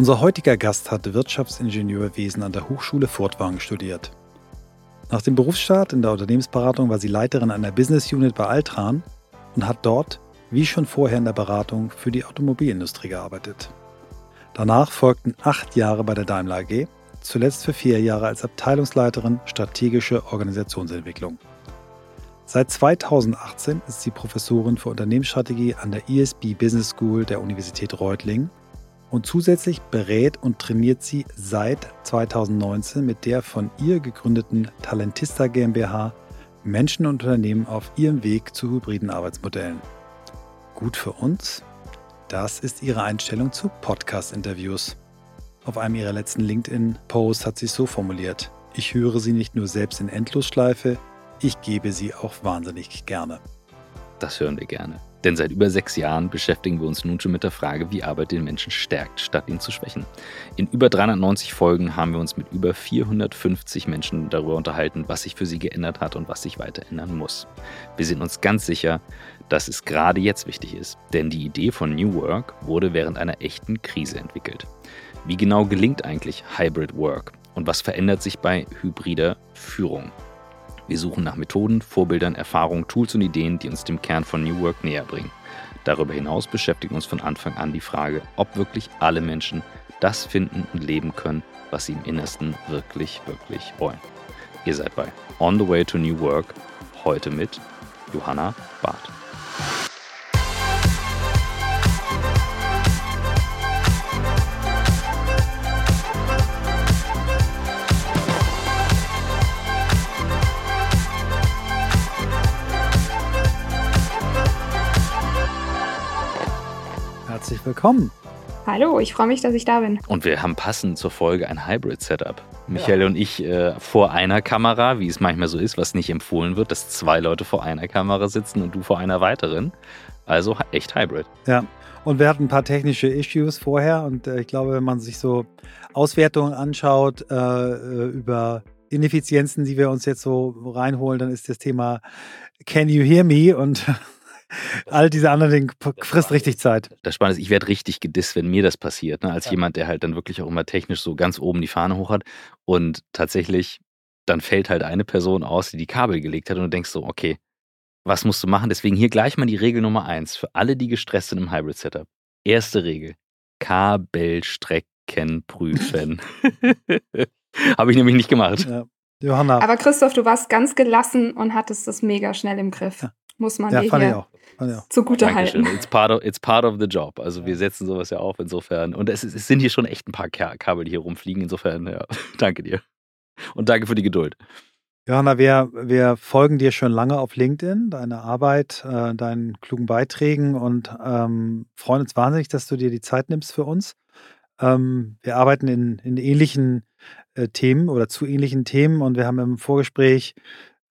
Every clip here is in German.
Unser heutiger Gast hat Wirtschaftsingenieurwesen an der Hochschule Furtwangen studiert. Nach dem Berufsstart in der Unternehmensberatung war sie Leiterin einer Business Unit bei Altran und hat dort, wie schon vorher in der Beratung, für die Automobilindustrie gearbeitet. Danach folgten acht Jahre bei der Daimler AG, zuletzt für vier Jahre als Abteilungsleiterin strategische Organisationsentwicklung. Seit 2018 ist sie Professorin für Unternehmensstrategie an der ESB Business School der Universität Reutlingen und zusätzlich berät und trainiert sie seit 2019 mit der von ihr gegründeten Talentista GmbH Menschen und Unternehmen auf ihrem Weg zu hybriden Arbeitsmodellen. Gut für uns? Das ist ihre Einstellung zu Podcast-Interviews. Auf einem ihrer letzten LinkedIn-Posts hat sie es so formuliert. Ich höre sie nicht nur selbst in Endlosschleife, ich gebe sie auch wahnsinnig gerne. Das hören wir gerne. Denn seit über sechs Jahren beschäftigen wir uns nun schon mit der Frage, wie Arbeit den Menschen stärkt, statt ihn zu schwächen. In über 390 Folgen haben wir uns mit über 450 Menschen darüber unterhalten, was sich für sie geändert hat und was sich weiter ändern muss. Wir sind uns ganz sicher, dass es gerade jetzt wichtig ist, denn die Idee von New Work wurde während einer echten Krise entwickelt. Wie genau gelingt eigentlich Hybrid Work und was verändert sich bei hybrider Führung? Wir suchen nach Methoden, Vorbildern, Erfahrungen, Tools und Ideen, die uns dem Kern von New Work näher bringen. Darüber hinaus beschäftigt uns von Anfang an die Frage, ob wirklich alle Menschen das finden und leben können, was sie im Innersten wirklich, wirklich wollen. Ihr seid bei On the Way to New Work, heute mit Johanna Barth. Herzlich willkommen. Hallo, ich freue mich, dass ich da bin. Und wir haben passend zur Folge ein Hybrid-Setup. Michael ja. und ich äh, vor einer Kamera, wie es manchmal so ist, was nicht empfohlen wird, dass zwei Leute vor einer Kamera sitzen und du vor einer weiteren. Also echt Hybrid. Ja, und wir hatten ein paar technische Issues vorher und äh, ich glaube, wenn man sich so Auswertungen anschaut äh, äh über Ineffizienzen, die wir uns jetzt so reinholen, dann ist das Thema Can you hear me? Und All diese anderen Dinge frisst richtig Zeit. Das Spannende ist, ich werde richtig gedisst, wenn mir das passiert. Ne? Als ja. jemand, der halt dann wirklich auch immer technisch so ganz oben die Fahne hoch hat. Und tatsächlich, dann fällt halt eine Person aus, die die Kabel gelegt hat und du denkst so, okay, was musst du machen? Deswegen hier gleich mal die Regel Nummer eins für alle, die gestresst sind im Hybrid-Setup. Erste Regel: Kabelstrecken prüfen. Habe ich nämlich nicht gemacht. Ja. Johanna. Aber Christoph, du warst ganz gelassen und hattest das mega schnell im Griff. Ja. Muss man ja, dir hier auch. Ja. zugute halten. It's part, of, it's part of the job. Also wir setzen sowas ja auf insofern. Und es, es sind hier schon echt ein paar Kabel, die hier rumfliegen. Insofern, ja, danke dir. Und danke für die Geduld. Johanna, wir, wir folgen dir schon lange auf LinkedIn, deine Arbeit, äh, deinen klugen Beiträgen und ähm, freuen uns wahnsinnig, dass du dir die Zeit nimmst für uns. Ähm, wir arbeiten in, in ähnlichen äh, Themen oder zu ähnlichen Themen und wir haben im Vorgespräch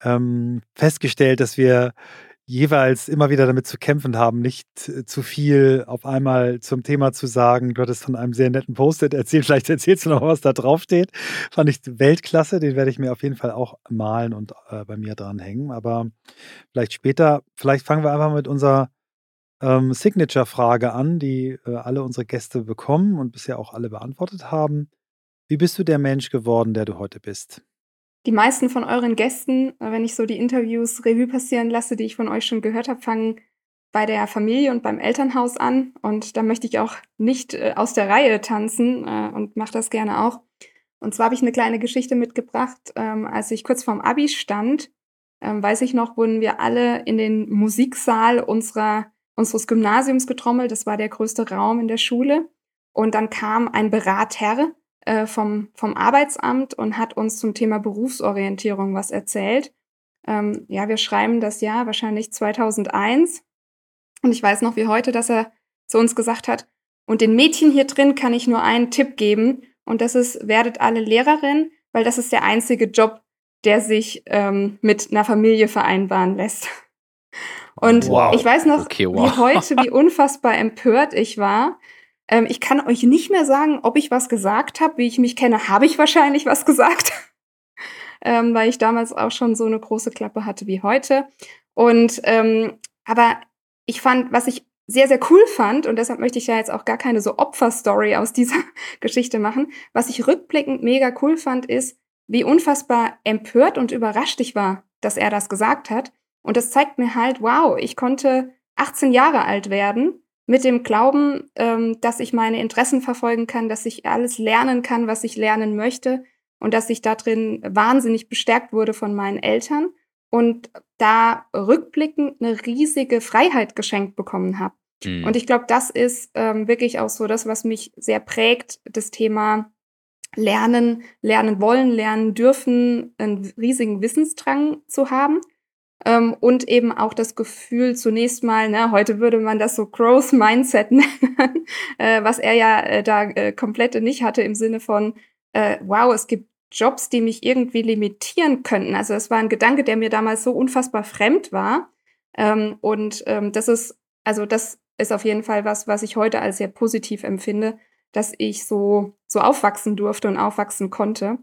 ähm, festgestellt, dass wir jeweils immer wieder damit zu kämpfen haben, nicht zu viel auf einmal zum Thema zu sagen. Du hattest von einem sehr netten Post-it erzählt, vielleicht erzählst du noch, was da drauf steht. Fand ich Weltklasse, den werde ich mir auf jeden Fall auch malen und äh, bei mir dranhängen. Aber vielleicht später, vielleicht fangen wir einfach mit unserer ähm, Signature-Frage an, die äh, alle unsere Gäste bekommen und bisher auch alle beantwortet haben. Wie bist du der Mensch geworden, der du heute bist? Die meisten von euren Gästen, wenn ich so die Interviews Revue passieren lasse, die ich von euch schon gehört habe, fangen bei der Familie und beim Elternhaus an. Und da möchte ich auch nicht äh, aus der Reihe tanzen äh, und mache das gerne auch. Und zwar habe ich eine kleine Geschichte mitgebracht. Ähm, als ich kurz vorm Abi stand, ähm, weiß ich noch, wurden wir alle in den Musiksaal unserer, unseres Gymnasiums getrommelt. Das war der größte Raum in der Schule. Und dann kam ein Berater äh, vom, vom Arbeitsamt und hat uns zum Thema Berufsorientierung was erzählt. Ähm, ja, wir schreiben das Jahr wahrscheinlich 2001. Und ich weiß noch wie heute, dass er zu uns gesagt hat, und den Mädchen hier drin kann ich nur einen Tipp geben. Und das ist, werdet alle Lehrerin, weil das ist der einzige Job, der sich ähm, mit einer Familie vereinbaren lässt. Und wow. ich weiß noch okay, wow. wie heute, wie unfassbar empört ich war, ähm, ich kann euch nicht mehr sagen, ob ich was gesagt habe. Wie ich mich kenne, habe ich wahrscheinlich was gesagt. ähm, weil ich damals auch schon so eine große Klappe hatte wie heute. Und ähm, aber ich fand, was ich sehr, sehr cool fand, und deshalb möchte ich ja jetzt auch gar keine so Opferstory aus dieser Geschichte machen, was ich rückblickend mega cool fand, ist, wie unfassbar empört und überrascht ich war, dass er das gesagt hat. Und das zeigt mir halt, wow, ich konnte 18 Jahre alt werden mit dem Glauben, ähm, dass ich meine Interessen verfolgen kann, dass ich alles lernen kann, was ich lernen möchte und dass ich da drin wahnsinnig bestärkt wurde von meinen Eltern und da rückblickend eine riesige Freiheit geschenkt bekommen habe. Mhm. Und ich glaube, das ist ähm, wirklich auch so das, was mich sehr prägt, das Thema Lernen, lernen wollen, lernen dürfen, einen riesigen Wissensdrang zu haben. Ähm, und eben auch das Gefühl zunächst mal, ne, heute würde man das so Growth Mindset nennen, äh, was er ja äh, da äh, komplett nicht hatte im Sinne von, äh, wow, es gibt Jobs, die mich irgendwie limitieren könnten. Also es war ein Gedanke, der mir damals so unfassbar fremd war. Ähm, und ähm, das ist, also das ist auf jeden Fall was, was ich heute als sehr positiv empfinde, dass ich so, so aufwachsen durfte und aufwachsen konnte.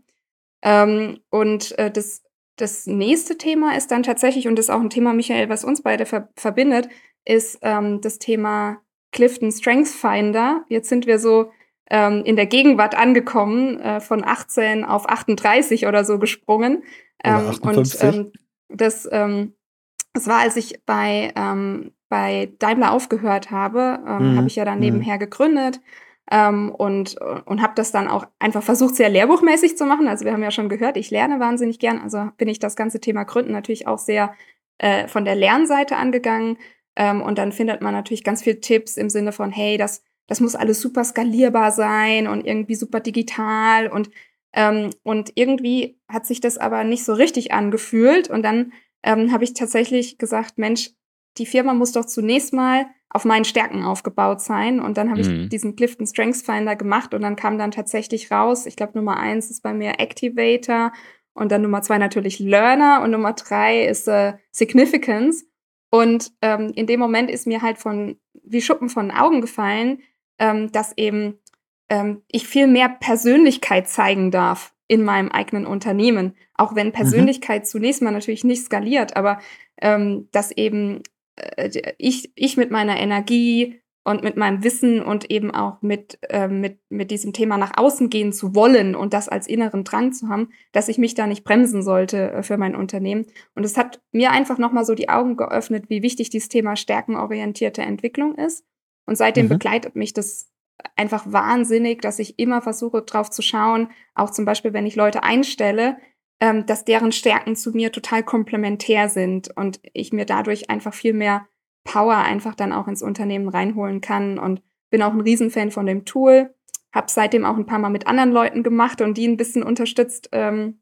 Ähm, und äh, das, das nächste Thema ist dann tatsächlich, und das ist auch ein Thema, Michael, was uns beide ver verbindet, ist ähm, das Thema Clifton Strengths Finder. Jetzt sind wir so ähm, in der Gegenwart angekommen, äh, von 18 auf 38 oder so gesprungen. Ähm, und ähm, das, ähm, das war, als ich bei, ähm, bei Daimler aufgehört habe, ähm, mhm. habe ich ja dann mhm. nebenher gegründet. Ähm, und und habe das dann auch einfach versucht, sehr lehrbuchmäßig zu machen. Also wir haben ja schon gehört, ich lerne wahnsinnig gern. Also bin ich das ganze Thema Gründen natürlich auch sehr äh, von der Lernseite angegangen. Ähm, und dann findet man natürlich ganz viel Tipps im Sinne von, hey, das das muss alles super skalierbar sein und irgendwie super digital und ähm, und irgendwie hat sich das aber nicht so richtig angefühlt und dann ähm, habe ich tatsächlich gesagt, Mensch, die Firma muss doch zunächst mal auf meinen Stärken aufgebaut sein. Und dann habe mhm. ich diesen Clifton Strengths Finder gemacht und dann kam dann tatsächlich raus, ich glaube, Nummer eins ist bei mir Activator und dann Nummer zwei natürlich Learner und Nummer drei ist äh, Significance. Und ähm, in dem Moment ist mir halt von wie Schuppen von den Augen gefallen, ähm, dass eben ähm, ich viel mehr Persönlichkeit zeigen darf in meinem eigenen Unternehmen. Auch wenn mhm. Persönlichkeit mhm. zunächst mal natürlich nicht skaliert, aber ähm, dass eben ich, ich mit meiner Energie und mit meinem Wissen und eben auch mit, äh, mit, mit diesem Thema nach außen gehen zu wollen und das als inneren Drang zu haben, dass ich mich da nicht bremsen sollte äh, für mein Unternehmen. Und es hat mir einfach nochmal so die Augen geöffnet, wie wichtig dieses Thema stärkenorientierte Entwicklung ist und seitdem mhm. begleitet mich das einfach wahnsinnig, dass ich immer versuche, drauf zu schauen, auch zum Beispiel, wenn ich Leute einstelle, ähm, dass deren Stärken zu mir total komplementär sind und ich mir dadurch einfach viel mehr Power einfach dann auch ins Unternehmen reinholen kann und bin auch ein Riesenfan von dem Tool. Habe seitdem auch ein paar Mal mit anderen Leuten gemacht und die ein bisschen unterstützt, ähm,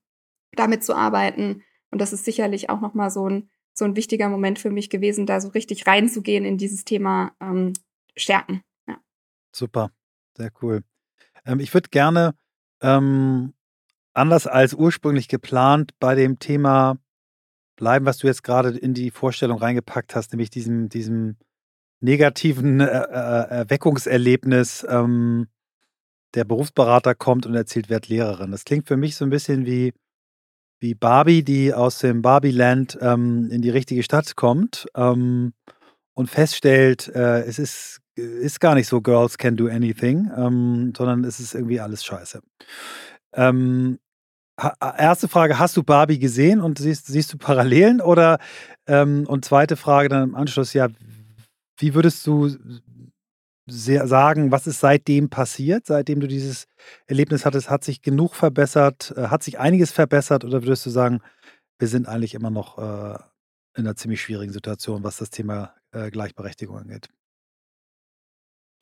damit zu arbeiten. Und das ist sicherlich auch nochmal so ein, so ein wichtiger Moment für mich gewesen, da so richtig reinzugehen in dieses Thema ähm, stärken. Ja. Super, sehr cool. Ähm, ich würde gerne ähm, anders als ursprünglich geplant bei dem Thema bleiben, was du jetzt gerade in die Vorstellung reingepackt hast, nämlich diesem, diesem negativen äh, äh, Erweckungserlebnis. Ähm, der Berufsberater kommt und erzählt, wer Lehrerin. Das klingt für mich so ein bisschen wie, wie Barbie, die aus dem Barbie-Land ähm, in die richtige Stadt kommt ähm, und feststellt, äh, es ist, ist gar nicht so Girls can do anything, ähm, sondern es ist irgendwie alles scheiße. Ähm, erste Frage, hast du Barbie gesehen und siehst, siehst du Parallelen? Oder ähm, und zweite Frage dann im Anschluss, ja, wie würdest du sehr sagen, was ist seitdem passiert, seitdem du dieses Erlebnis hattest? Hat sich genug verbessert? Äh, hat sich einiges verbessert? Oder würdest du sagen, wir sind eigentlich immer noch äh, in einer ziemlich schwierigen Situation, was das Thema äh, Gleichberechtigung angeht.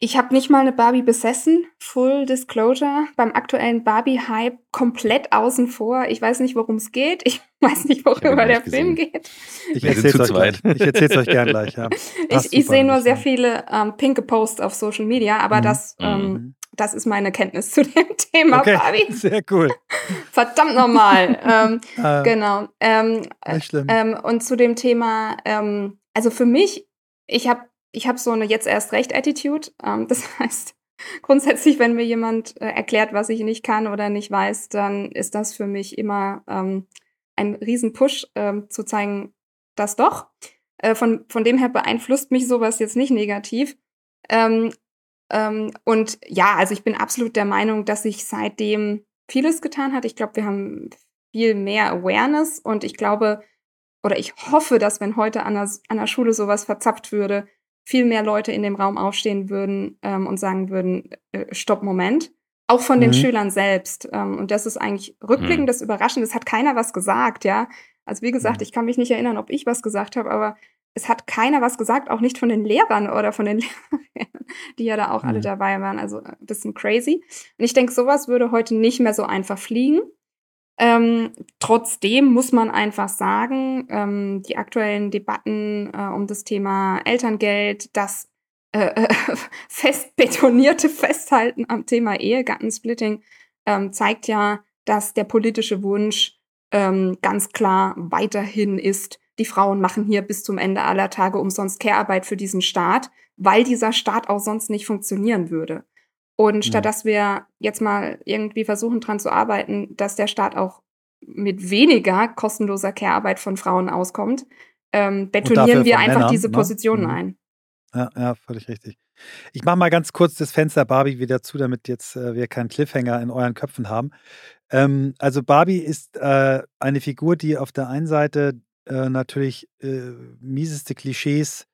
Ich habe nicht mal eine Barbie besessen, Full Disclosure, beim aktuellen Barbie-Hype komplett außen vor. Ich weiß nicht, worum es geht. Ich weiß nicht, worüber der Film geht. Ich erzähle es euch, gleich. euch gern gleich. Ja. Ich, ich sehe nur sehr viele ähm, pinke Posts auf Social Media, aber mhm. das, ähm, mhm. das ist meine Kenntnis zu dem Thema okay. Barbie. Sehr cool. Verdammt nochmal. ähm, äh, genau. Ähm, nicht schlimm. Ähm, und zu dem Thema, ähm, also für mich, ich habe ich habe so eine jetzt erst recht Attitude. Ähm, das heißt, grundsätzlich, wenn mir jemand äh, erklärt, was ich nicht kann oder nicht weiß, dann ist das für mich immer ähm, ein Riesen-Push, ähm, zu zeigen, das doch. Äh, von, von dem her beeinflusst mich sowas jetzt nicht negativ. Ähm, ähm, und ja, also ich bin absolut der Meinung, dass sich seitdem vieles getan hat. Ich glaube, wir haben viel mehr Awareness und ich glaube, oder ich hoffe, dass wenn heute an der, an der Schule sowas verzapft würde, viel mehr Leute in dem Raum aufstehen würden ähm, und sagen würden, äh, stopp, Moment. Auch von mhm. den Schülern selbst. Ähm, und das ist eigentlich rückblickend mhm. das Überraschende. Es hat keiner was gesagt, ja. Also wie gesagt, mhm. ich kann mich nicht erinnern, ob ich was gesagt habe, aber es hat keiner was gesagt, auch nicht von den Lehrern oder von den Lehrern, die ja da auch alle mhm. dabei waren. Also ein bisschen crazy. Und ich denke, sowas würde heute nicht mehr so einfach fliegen. Ähm, trotzdem muss man einfach sagen, ähm, die aktuellen Debatten äh, um das Thema Elterngeld, das äh, fest betonierte Festhalten am Thema Ehegattensplitting ähm, zeigt ja, dass der politische Wunsch ähm, ganz klar weiterhin ist, die Frauen machen hier bis zum Ende aller Tage umsonst Care-Arbeit für diesen Staat, weil dieser Staat auch sonst nicht funktionieren würde. Und statt dass wir jetzt mal irgendwie versuchen, dran zu arbeiten, dass der Staat auch mit weniger kostenloser Care-Arbeit von Frauen auskommt, ähm, betonieren wir einfach Männern, diese ne? Positionen ne? ein. Ja, ja, völlig richtig. Ich mache mal ganz kurz das Fenster Barbie wieder zu, damit jetzt äh, wir keinen Cliffhanger in euren Köpfen haben. Ähm, also Barbie ist äh, eine Figur, die auf der einen Seite äh, natürlich äh, mieseste Klischees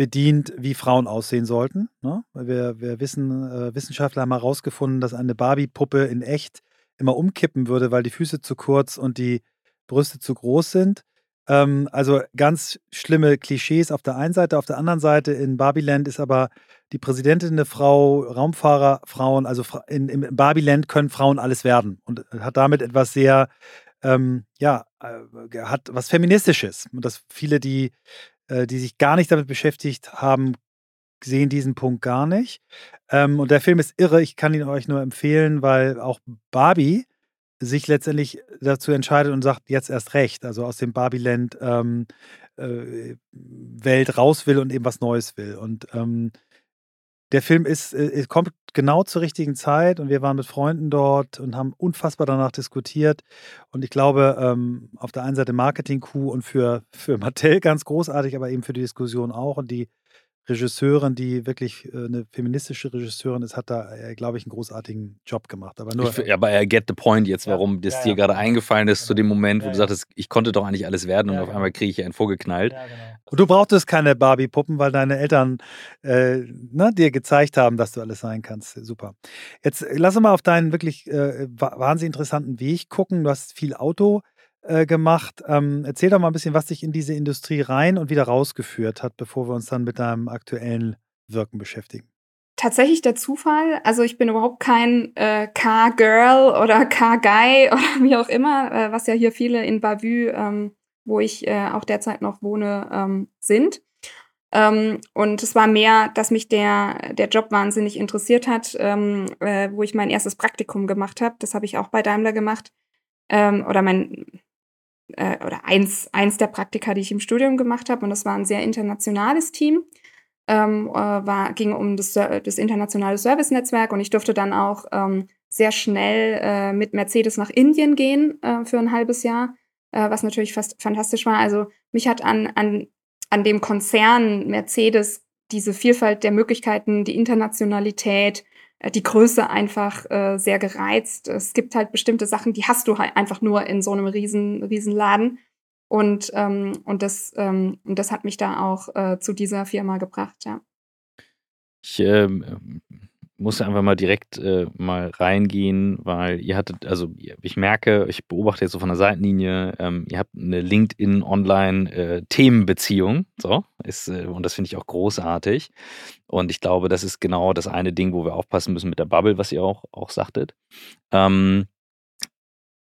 bedient, wie Frauen aussehen sollten. Ne? Wir, wir wissen, äh, Wissenschaftler haben herausgefunden, dass eine Barbie-Puppe in echt immer umkippen würde, weil die Füße zu kurz und die Brüste zu groß sind. Ähm, also ganz schlimme Klischees auf der einen Seite. Auf der anderen Seite in Barbieland ist aber die Präsidentin eine Frau, Raumfahrer, Frauen. Also in, in Barbieland können Frauen alles werden und hat damit etwas sehr, ähm, ja, äh, hat was Feministisches. Und dass viele, die, äh, die sich gar nicht damit beschäftigt haben, sehen diesen Punkt gar nicht. Ähm, und der Film ist irre. Ich kann ihn euch nur empfehlen, weil auch Barbie sich letztendlich dazu entscheidet und sagt, jetzt erst recht, also aus dem Barbieland ähm, äh, Welt raus will und eben was Neues will. Und ähm, der Film ist, äh, kommt genau zur richtigen Zeit und wir waren mit Freunden dort und haben unfassbar danach diskutiert. Und ich glaube, ähm, auf der einen Seite Marketing-Coup und für, für Mattel ganz großartig, aber eben für die Diskussion auch. Und die Regisseurin, die wirklich äh, eine feministische Regisseurin ist, hat da, äh, glaube ich, einen großartigen Job gemacht. Aber, nur, ich, aber er get the point jetzt, warum ja, das ja, dir ja, gerade eingefallen ist, zu dem genau. Moment, wo du sagtest, ich konnte doch eigentlich alles werden und auf genau. einmal kriege ich einen vorgeknallt. Genau. Und du brauchtest keine Barbie-Puppen, weil deine Eltern äh, ne, dir gezeigt haben, dass du alles sein kannst. Super. Jetzt äh, lass uns mal auf deinen wirklich äh, wahnsinnig interessanten Weg gucken. Du hast viel Auto äh, gemacht. Ähm, erzähl doch mal ein bisschen, was dich in diese Industrie rein und wieder rausgeführt hat, bevor wir uns dann mit deinem aktuellen Wirken beschäftigen. Tatsächlich der Zufall. Also ich bin überhaupt kein äh, Car-Girl oder Car-Guy oder wie auch immer, äh, was ja hier viele in Bavü, ähm, wo ich äh, auch derzeit noch wohne, ähm, sind. Ähm, und es war mehr, dass mich der, der Job wahnsinnig interessiert hat, ähm, äh, wo ich mein erstes Praktikum gemacht habe. Das habe ich auch bei Daimler gemacht. Ähm, oder mein äh, oder eins, eins der Praktika, die ich im Studium gemacht habe. Und das war ein sehr internationales Team. Ähm, äh, war, ging um das, das internationale Service-Netzwerk und ich durfte dann auch ähm, sehr schnell äh, mit Mercedes nach Indien gehen äh, für ein halbes Jahr, äh, was natürlich fast fantastisch war. Also mich hat an, an, an dem Konzern Mercedes diese Vielfalt der Möglichkeiten, die Internationalität, die Größe einfach äh, sehr gereizt. Es gibt halt bestimmte Sachen, die hast du halt einfach nur in so einem riesen, riesen. Und, ähm, und, das, ähm, und das hat mich da auch äh, zu dieser Firma gebracht, ja. Ich ähm, muss einfach mal direkt äh, mal reingehen, weil ihr hattet, also ich merke, ich beobachte jetzt so von der Seitenlinie, ähm, ihr habt eine LinkedIn-Online-Themenbeziehung, äh, so, ist, äh, und das finde ich auch großartig. Und ich glaube, das ist genau das eine Ding, wo wir aufpassen müssen mit der Bubble, was ihr auch, auch sagtet. Ähm,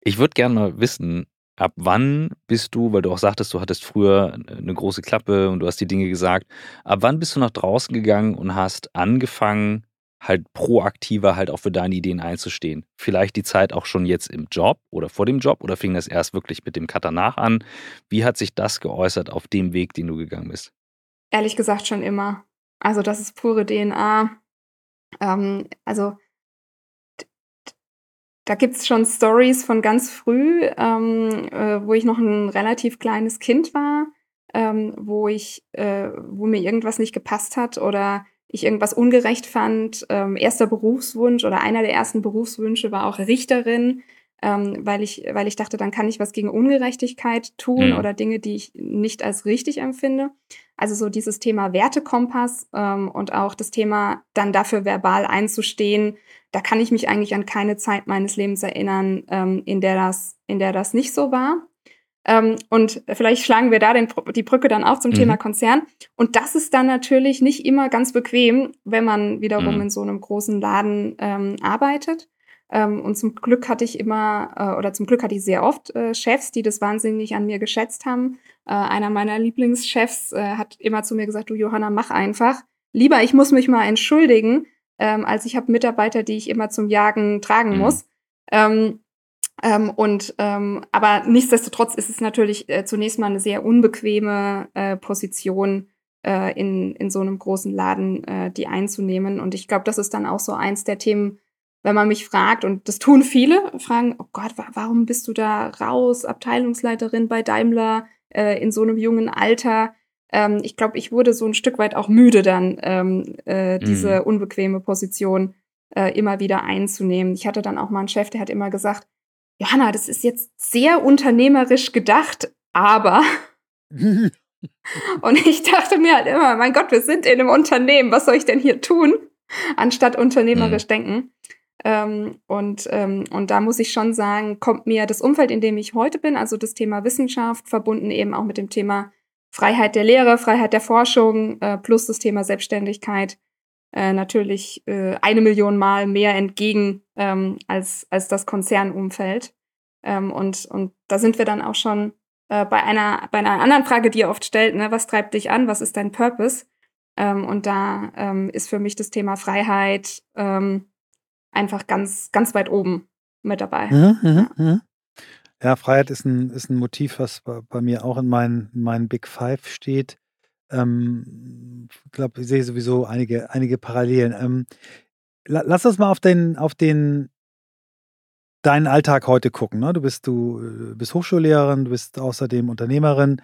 ich würde gerne mal wissen, ab wann bist du, weil du auch sagtest, du hattest früher eine große Klappe und du hast die Dinge gesagt, ab wann bist du nach draußen gegangen und hast angefangen, halt proaktiver halt auch für deine Ideen einzustehen. Vielleicht die Zeit auch schon jetzt im Job oder vor dem Job oder fing das erst wirklich mit dem Cutter nach an? Wie hat sich das geäußert auf dem Weg, den du gegangen bist? Ehrlich gesagt schon immer. Also das ist pure DNA. Ähm, also da gibt es schon Stories von ganz früh, ähm, äh, wo ich noch ein relativ kleines Kind war ähm, wo ich, äh, wo mir irgendwas nicht gepasst hat oder ich irgendwas ungerecht fand. Ähm, erster Berufswunsch oder einer der ersten Berufswünsche war auch Richterin, ähm, weil ich, weil ich dachte, dann kann ich was gegen Ungerechtigkeit tun mhm. oder Dinge, die ich nicht als richtig empfinde. Also so dieses Thema Wertekompass ähm, und auch das Thema dann dafür verbal einzustehen. Da kann ich mich eigentlich an keine Zeit meines Lebens erinnern, ähm, in der das, in der das nicht so war. Ähm, und vielleicht schlagen wir da den, die Brücke dann auch zum mhm. Thema Konzern. Und das ist dann natürlich nicht immer ganz bequem, wenn man wiederum mhm. in so einem großen Laden ähm, arbeitet. Ähm, und zum Glück hatte ich immer, äh, oder zum Glück hatte ich sehr oft äh, Chefs, die das wahnsinnig an mir geschätzt haben. Äh, einer meiner Lieblingschefs äh, hat immer zu mir gesagt, du Johanna, mach einfach. Lieber, ich muss mich mal entschuldigen, ähm, als ich habe Mitarbeiter, die ich immer zum Jagen tragen mhm. muss. Ähm, ähm, und ähm, aber nichtsdestotrotz ist es natürlich äh, zunächst mal eine sehr unbequeme äh, Position äh, in, in so einem großen Laden, äh, die einzunehmen. Und ich glaube, das ist dann auch so eins der Themen, wenn man mich fragt, und das tun viele, fragen, oh Gott, wa warum bist du da raus, Abteilungsleiterin bei Daimler äh, in so einem jungen Alter? Ähm, ich glaube, ich wurde so ein Stück weit auch müde dann, ähm, äh, diese mhm. unbequeme Position äh, immer wieder einzunehmen. Ich hatte dann auch mal einen Chef, der hat immer gesagt, Johanna, das ist jetzt sehr unternehmerisch gedacht, aber. und ich dachte mir halt immer, mein Gott, wir sind in einem Unternehmen, was soll ich denn hier tun, anstatt unternehmerisch mhm. denken. Ähm, und, ähm, und da muss ich schon sagen, kommt mir das Umfeld, in dem ich heute bin, also das Thema Wissenschaft, verbunden eben auch mit dem Thema Freiheit der Lehre, Freiheit der Forschung, äh, plus das Thema Selbstständigkeit, äh, natürlich äh, eine Million Mal mehr entgegen ähm, als, als das Konzernumfeld. Ähm, und, und da sind wir dann auch schon äh, bei, einer, bei einer anderen Frage, die ihr oft stellt, ne? was treibt dich an, was ist dein Purpose? Ähm, und da ähm, ist für mich das Thema Freiheit ähm, einfach ganz, ganz weit oben mit dabei. Mhm, mhm, ja. ja. Freiheit ist ein, ist ein Motiv, was bei, bei mir auch in meinen, in meinen Big Five steht. Ähm, ich glaube, ich sehe sowieso einige, einige Parallelen. Ähm, lass uns mal auf den, auf den deinen Alltag heute gucken. Ne? Du bist du äh, bist Hochschullehrerin, du bist außerdem Unternehmerin.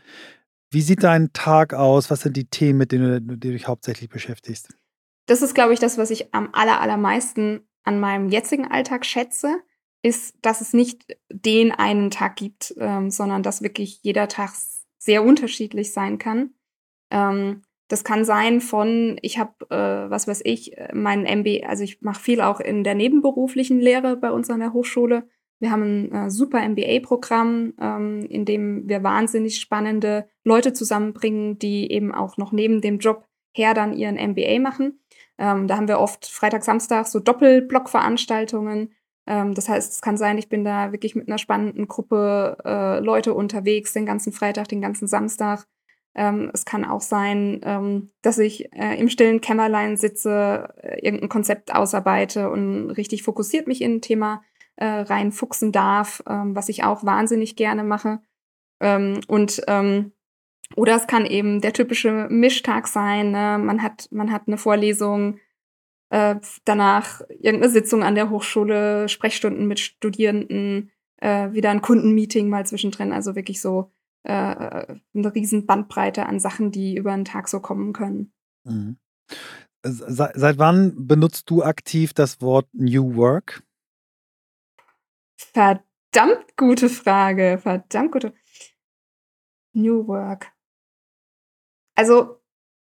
Wie sieht dein Tag aus? Was sind die Themen, mit denen du, dich hauptsächlich beschäftigst? Das ist, glaube ich, das, was ich am aller, allermeisten an meinem jetzigen Alltag schätze, ist, dass es nicht den einen Tag gibt, ähm, sondern dass wirklich jeder Tag sehr unterschiedlich sein kann. Ähm, das kann sein von, ich habe, äh, was weiß ich, mein MB, also ich mache viel auch in der nebenberuflichen Lehre bei uns an der Hochschule. Wir haben ein äh, super MBA-Programm, ähm, in dem wir wahnsinnig spannende Leute zusammenbringen, die eben auch noch neben dem Job her dann ihren MBA machen. Ähm, da haben wir oft Freitag, Samstag so Doppelblockveranstaltungen. Ähm, das heißt, es kann sein, ich bin da wirklich mit einer spannenden Gruppe äh, Leute unterwegs, den ganzen Freitag, den ganzen Samstag ähm, es kann auch sein, ähm, dass ich äh, im stillen Kämmerlein sitze, äh, irgendein Konzept ausarbeite und richtig fokussiert mich in ein Thema äh, reinfuchsen darf, ähm, was ich auch wahnsinnig gerne mache. Ähm, und ähm, oder es kann eben der typische Mischtag sein. Ne? Man hat man hat eine Vorlesung, äh, danach irgendeine Sitzung an der Hochschule, Sprechstunden mit Studierenden, äh, wieder ein Kundenmeeting mal zwischendrin. Also wirklich so äh, eine riesen Bandbreite an Sachen, die über einen Tag so kommen können. Mhm. Seit, seit wann benutzt du aktiv das Wort New Work? Verdammt gute Frage. Verdammt gute. New Work. Also,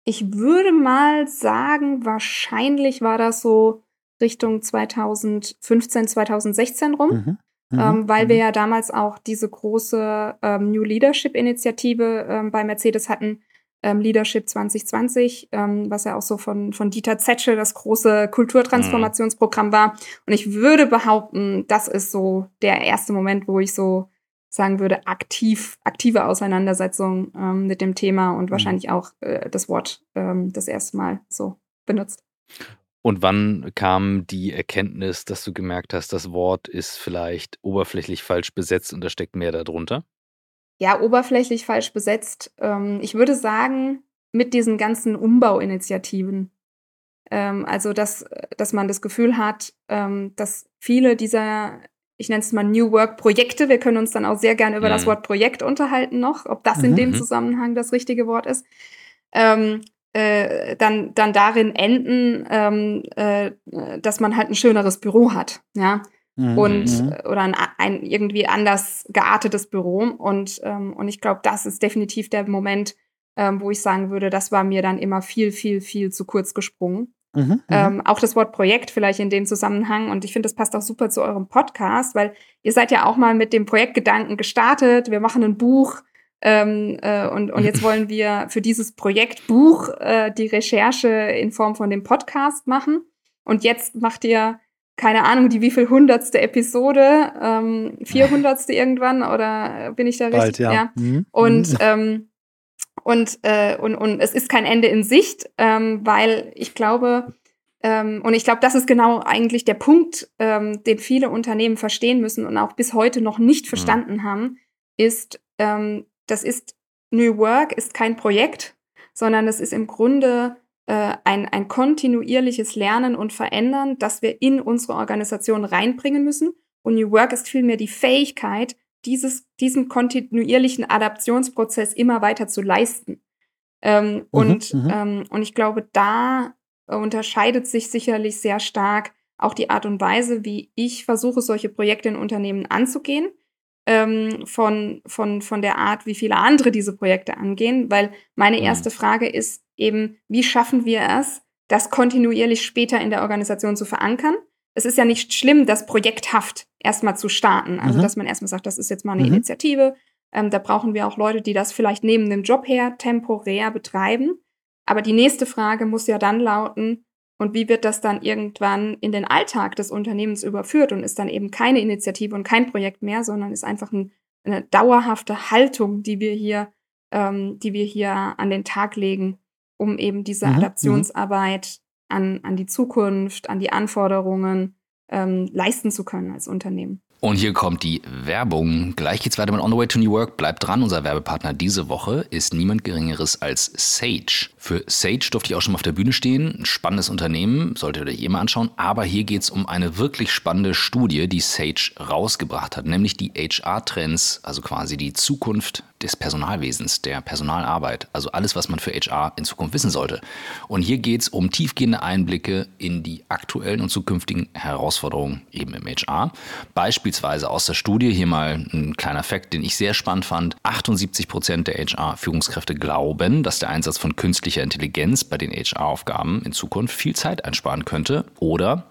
ich würde mal sagen, wahrscheinlich war das so Richtung 2015, 2016 rum. Mhm. Ähm, mhm. Ähm, weil wir mhm. ja damals auch diese große ähm, New Leadership-Initiative ähm, bei Mercedes hatten, ähm, Leadership 2020, ähm, was ja auch so von, von Dieter Zetsche das große Kulturtransformationsprogramm mhm. war. Und ich würde behaupten, das ist so der erste Moment, wo ich so sagen würde, aktiv, aktive Auseinandersetzung ähm, mit dem Thema und mhm. wahrscheinlich auch äh, das Wort das erste Mal so benutzt. Und wann kam die Erkenntnis, dass du gemerkt hast, das Wort ist vielleicht oberflächlich falsch besetzt und da steckt mehr darunter? Ja, oberflächlich falsch besetzt. Ähm, ich würde sagen, mit diesen ganzen Umbauinitiativen. Ähm, also, dass, dass man das Gefühl hat, ähm, dass viele dieser ich nenne es mal New Work Projekte. Wir können uns dann auch sehr gerne über mhm. das Wort Projekt unterhalten noch, ob das in mhm. dem mhm. Zusammenhang das richtige Wort ist. Äh, dann, dann darin enden, ähm, äh, dass man halt ein schöneres Büro hat, ja. Mhm. Und mhm. oder ein, ein, irgendwie anders geartetes Büro. Und, ähm, und ich glaube, das ist definitiv der Moment, ähm, wo ich sagen würde, das war mir dann immer viel, viel, viel zu kurz gesprungen. Mhm, mhm, ähm, auch das Wort Projekt vielleicht in dem Zusammenhang. Und ich finde, das passt auch super zu eurem Podcast, weil ihr seid ja auch mal mit dem Projektgedanken gestartet. Wir machen ein Buch. Ähm, äh, und, und jetzt wollen wir für dieses Projektbuch äh, die Recherche in Form von dem Podcast machen. Und jetzt macht ihr, keine Ahnung, die wie viel hundertste Episode, ähm, vierhundertste irgendwann, oder bin ich da richtig? Bald, ja. ja. Mhm. Und mhm. ähm, und, äh, und, und es ist kein Ende in Sicht, ähm, weil ich glaube, ähm, und ich glaube, das ist genau eigentlich der Punkt, ähm, den viele Unternehmen verstehen müssen und auch bis heute noch nicht mhm. verstanden mhm. haben, ist, ähm, das ist New Work ist kein Projekt, sondern es ist im Grunde äh, ein, ein kontinuierliches Lernen und Verändern, das wir in unsere Organisation reinbringen müssen. Und New Work ist vielmehr die Fähigkeit, dieses, diesen kontinuierlichen Adaptionsprozess immer weiter zu leisten. Ähm, mhm, und, mhm. ähm, und ich glaube, da unterscheidet sich sicherlich sehr stark auch die Art und Weise, wie ich versuche, solche Projekte in Unternehmen anzugehen, ähm, von, von, von der Art, wie viele andere diese Projekte angehen. Weil meine mhm. erste Frage ist eben, wie schaffen wir es, das kontinuierlich später in der Organisation zu verankern? es ist ja nicht schlimm, das projekthaft erstmal zu starten. Also, mhm. dass man erstmal sagt, das ist jetzt mal eine mhm. Initiative. Ähm, da brauchen wir auch Leute, die das vielleicht neben dem Job her temporär betreiben. Aber die nächste Frage muss ja dann lauten, und wie wird das dann irgendwann in den Alltag des Unternehmens überführt und ist dann eben keine Initiative und kein Projekt mehr, sondern ist einfach ein, eine dauerhafte Haltung, die wir hier, ähm, die wir hier an den Tag legen, um eben diese mhm. Adaptionsarbeit an, an die Zukunft, an die Anforderungen ähm, leisten zu können als Unternehmen. Und hier kommt die Werbung. Gleich geht's weiter mit On the Way to New Work. Bleibt dran, unser Werbepartner diese Woche ist niemand Geringeres als Sage. Für Sage durfte ich auch schon mal auf der Bühne stehen. Ein spannendes Unternehmen, solltet ihr euch eh mal anschauen. Aber hier geht's um eine wirklich spannende Studie, die Sage rausgebracht hat, nämlich die HR-Trends, also quasi die Zukunft des Personalwesens, der Personalarbeit. Also alles, was man für HR in Zukunft wissen sollte. Und hier geht's um tiefgehende Einblicke in die aktuellen und zukünftigen Herausforderungen eben im HR. Beispiel beispielsweise aus der Studie, hier mal ein kleiner Fakt, den ich sehr spannend fand, 78 Prozent der HR-Führungskräfte glauben, dass der Einsatz von künstlicher Intelligenz bei den HR-Aufgaben in Zukunft viel Zeit einsparen könnte oder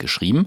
geschrieben.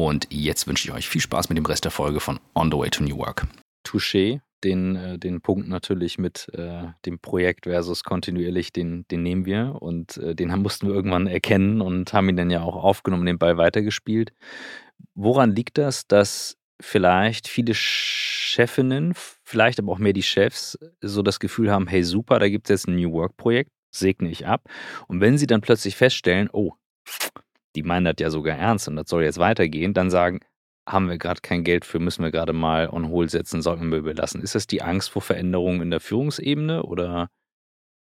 Und jetzt wünsche ich euch viel Spaß mit dem Rest der Folge von On the Way to New Work. Touché, den, äh, den Punkt natürlich mit äh, dem Projekt versus kontinuierlich, den, den nehmen wir und äh, den haben, mussten wir irgendwann erkennen und haben ihn dann ja auch aufgenommen, den Ball weitergespielt. Woran liegt das, dass vielleicht viele Chefinnen, vielleicht aber auch mehr die Chefs, so das Gefühl haben, hey super, da gibt es jetzt ein New Work-Projekt, segne ich ab. Und wenn sie dann plötzlich feststellen, oh, die meinen das ja sogar ernst und das soll jetzt weitergehen, dann sagen, haben wir gerade kein Geld für, müssen wir gerade mal on hold setzen, sollten wir überlassen. Ist das die Angst vor Veränderungen in der Führungsebene oder?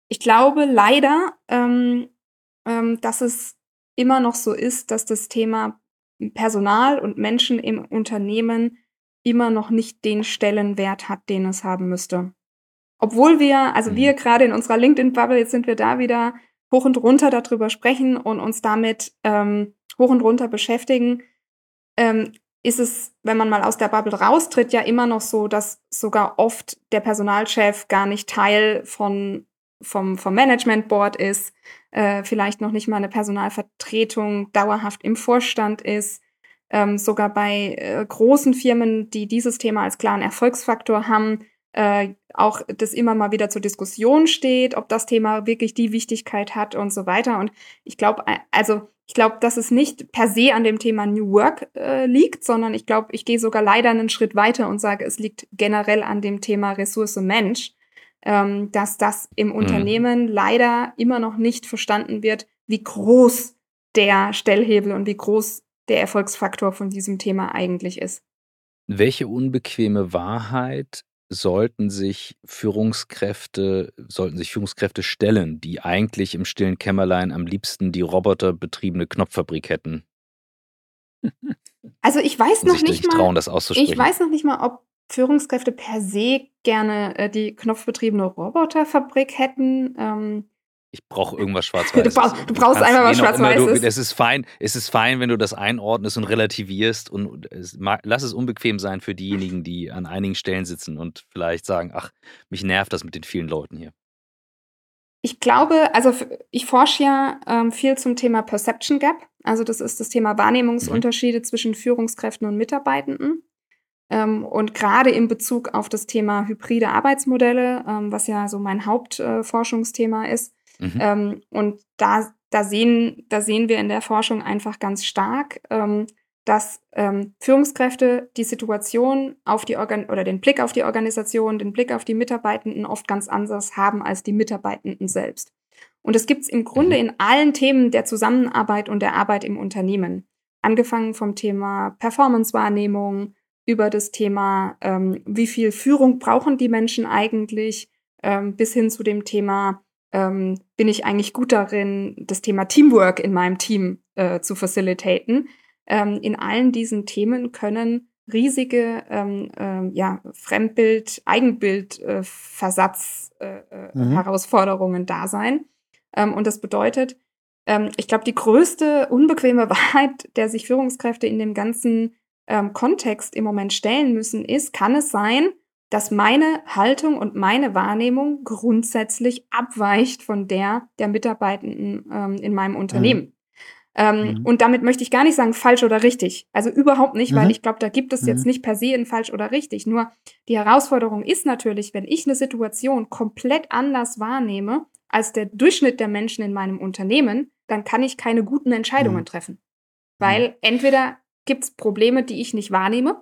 Ich glaube leider, ähm, ähm, dass es immer noch so ist, dass das Thema Personal und Menschen im Unternehmen immer noch nicht den Stellenwert hat, den es haben müsste. Obwohl wir, also mhm. wir gerade in unserer LinkedIn-Bubble, jetzt sind wir da wieder hoch und runter darüber sprechen und uns damit ähm, hoch und runter beschäftigen, ähm, ist es, wenn man mal aus der Bubble raustritt, ja immer noch so, dass sogar oft der Personalchef gar nicht Teil von, vom, vom Management Board ist, äh, vielleicht noch nicht mal eine Personalvertretung dauerhaft im Vorstand ist. Ähm, sogar bei äh, großen Firmen, die dieses Thema als klaren Erfolgsfaktor haben, äh, auch das immer mal wieder zur Diskussion steht, ob das Thema wirklich die Wichtigkeit hat und so weiter. Und ich glaube, äh, also ich glaube, dass es nicht per se an dem Thema New Work äh, liegt, sondern ich glaube, ich gehe sogar leider einen Schritt weiter und sage, es liegt generell an dem Thema Ressource Mensch, ähm, dass das im mhm. Unternehmen leider immer noch nicht verstanden wird, wie groß der Stellhebel und wie groß der Erfolgsfaktor von diesem Thema eigentlich ist. Welche unbequeme Wahrheit sollten sich Führungskräfte sollten sich Führungskräfte stellen, die eigentlich im stillen Kämmerlein am liebsten die roboterbetriebene Knopffabrik hätten? Also ich weiß noch nicht mal, trauen, das auszusprechen. ich weiß noch nicht mal, ob Führungskräfte per se gerne äh, die knopfbetriebene Roboterfabrik hätten. Ähm, ich brauche irgendwas schwarz-weißes. Du brauchst, du brauchst einfach was schwarz-weißes. Es ist fein, es ist fein, wenn du das einordnest und relativierst und es, lass es unbequem sein für diejenigen, die an einigen Stellen sitzen und vielleicht sagen, ach, mich nervt das mit den vielen Leuten hier. Ich glaube, also ich forsche ja ähm, viel zum Thema Perception Gap. Also das ist das Thema Wahrnehmungsunterschiede mhm. zwischen Führungskräften und Mitarbeitenden. Ähm, und gerade in Bezug auf das Thema hybride Arbeitsmodelle, ähm, was ja so mein Hauptforschungsthema äh, ist, Mhm. Ähm, und da, da, sehen, da sehen wir in der Forschung einfach ganz stark, ähm, dass ähm, Führungskräfte die Situation auf die Organ oder den Blick auf die Organisation, den Blick auf die Mitarbeitenden oft ganz anders haben als die Mitarbeitenden selbst. Und es gibt es im Grunde mhm. in allen Themen der Zusammenarbeit und der Arbeit im Unternehmen. Angefangen vom Thema Performance-Wahrnehmung, über das Thema, ähm, wie viel Führung brauchen die Menschen eigentlich, ähm, bis hin zu dem Thema, ähm, bin ich eigentlich gut darin, das Thema Teamwork in meinem Team äh, zu facilitaten. Ähm, in allen diesen Themen können riesige ähm, ähm, ja, Fremdbild, Eigenbild, äh, Versatz, äh, äh mhm. Herausforderungen da sein. Ähm, und das bedeutet, ähm, ich glaube, die größte unbequeme Wahrheit, der sich Führungskräfte in dem ganzen ähm, Kontext im Moment stellen müssen, ist, kann es sein, dass meine Haltung und meine Wahrnehmung grundsätzlich abweicht von der der Mitarbeitenden ähm, in meinem Unternehmen. Mhm. Ähm, mhm. Und damit möchte ich gar nicht sagen, falsch oder richtig. Also überhaupt nicht, mhm. weil ich glaube, da gibt es jetzt mhm. nicht per se ein falsch oder richtig. Nur die Herausforderung ist natürlich, wenn ich eine Situation komplett anders wahrnehme als der Durchschnitt der Menschen in meinem Unternehmen, dann kann ich keine guten Entscheidungen mhm. treffen. Weil mhm. entweder gibt es Probleme, die ich nicht wahrnehme,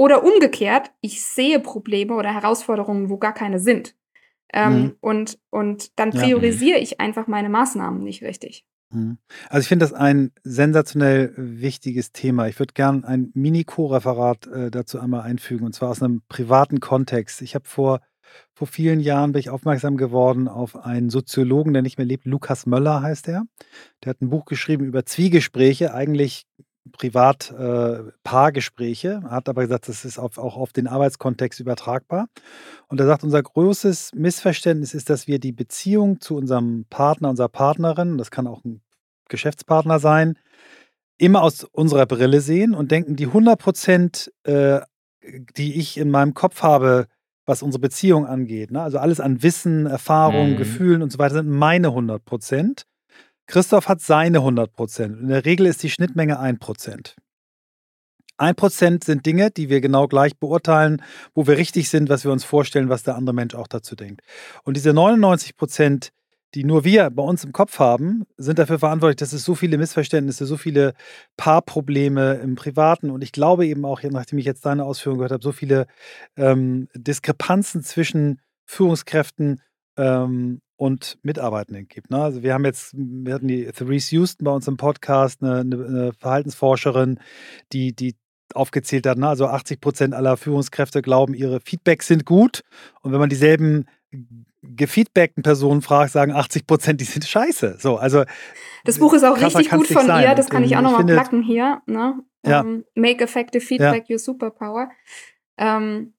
oder umgekehrt, ich sehe Probleme oder Herausforderungen, wo gar keine sind. Ähm, mhm. und, und dann priorisiere ja. ich einfach meine Maßnahmen nicht richtig. Mhm. Also ich finde das ein sensationell wichtiges Thema. Ich würde gerne ein Mini-Co-Referat äh, dazu einmal einfügen, und zwar aus einem privaten Kontext. Ich habe vor, vor vielen Jahren bin ich aufmerksam geworden auf einen Soziologen, der nicht mehr lebt, Lukas Möller heißt er. Der hat ein Buch geschrieben über Zwiegespräche, eigentlich privat äh, hat aber gesagt, das ist auf, auch auf den Arbeitskontext übertragbar. Und er sagt, unser größtes Missverständnis ist, dass wir die Beziehung zu unserem Partner, unserer Partnerin, das kann auch ein Geschäftspartner sein, immer aus unserer Brille sehen und denken, die 100 Prozent, äh, die ich in meinem Kopf habe, was unsere Beziehung angeht, ne? also alles an Wissen, Erfahrung, mhm. Gefühlen und so weiter, sind meine 100 Prozent. Christoph hat seine 100 Prozent. In der Regel ist die Schnittmenge 1 Prozent. 1 Prozent sind Dinge, die wir genau gleich beurteilen, wo wir richtig sind, was wir uns vorstellen, was der andere Mensch auch dazu denkt. Und diese 99 Prozent, die nur wir bei uns im Kopf haben, sind dafür verantwortlich, dass es so viele Missverständnisse, so viele Paarprobleme im Privaten und ich glaube eben auch, nachdem ich jetzt deine Ausführungen gehört habe, so viele ähm, Diskrepanzen zwischen Führungskräften ähm, und Mitarbeitenden gibt. Ne? Also wir haben jetzt, wir hatten die Therese Houston bei uns im Podcast, eine, eine Verhaltensforscherin, die, die aufgezählt hat, ne? also 80 Prozent aller Führungskräfte glauben, ihre Feedbacks sind gut. Und wenn man dieselben gefeedbackten Personen fragt, sagen 80 Prozent, die sind scheiße. So, also das Buch ist auch richtig gut von sein. ihr, das kann ich auch nochmal placken hier. Ne? Ja. Um, ähm, Make Effective Feedback ja. Your Superpower. Ähm,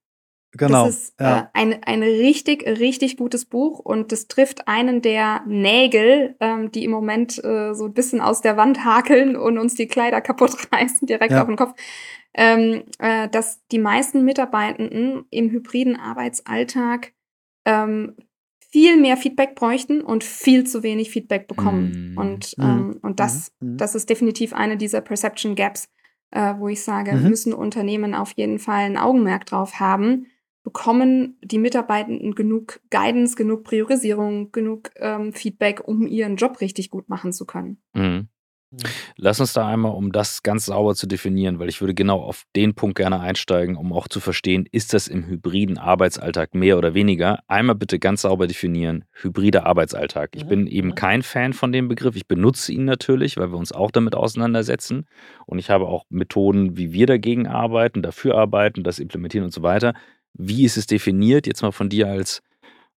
Genau. Das ist ja. äh, ein, ein richtig, richtig gutes Buch und das trifft einen der Nägel, ähm, die im Moment äh, so ein bisschen aus der Wand hakeln und uns die Kleider kaputt reißen, direkt ja. auf den Kopf. ähm, äh, dass die meisten Mitarbeitenden im hybriden Arbeitsalltag ähm, viel mehr Feedback bräuchten und viel zu wenig Feedback bekommen. Mm. Und, mm. ähm, und das, mm. das ist definitiv eine dieser Perception Gaps, äh, wo ich sage, -hmm. müssen Unternehmen auf jeden Fall ein Augenmerk drauf haben. Bekommen die Mitarbeitenden genug Guidance, genug Priorisierung, genug ähm, Feedback, um ihren Job richtig gut machen zu können? Mhm. Lass uns da einmal, um das ganz sauber zu definieren, weil ich würde genau auf den Punkt gerne einsteigen, um auch zu verstehen, ist das im hybriden Arbeitsalltag mehr oder weniger? Einmal bitte ganz sauber definieren, hybrider Arbeitsalltag. Ich mhm. bin eben mhm. kein Fan von dem Begriff. Ich benutze ihn natürlich, weil wir uns auch damit auseinandersetzen. Und ich habe auch Methoden, wie wir dagegen arbeiten, dafür arbeiten, das implementieren und so weiter. Wie ist es definiert? Jetzt mal von dir als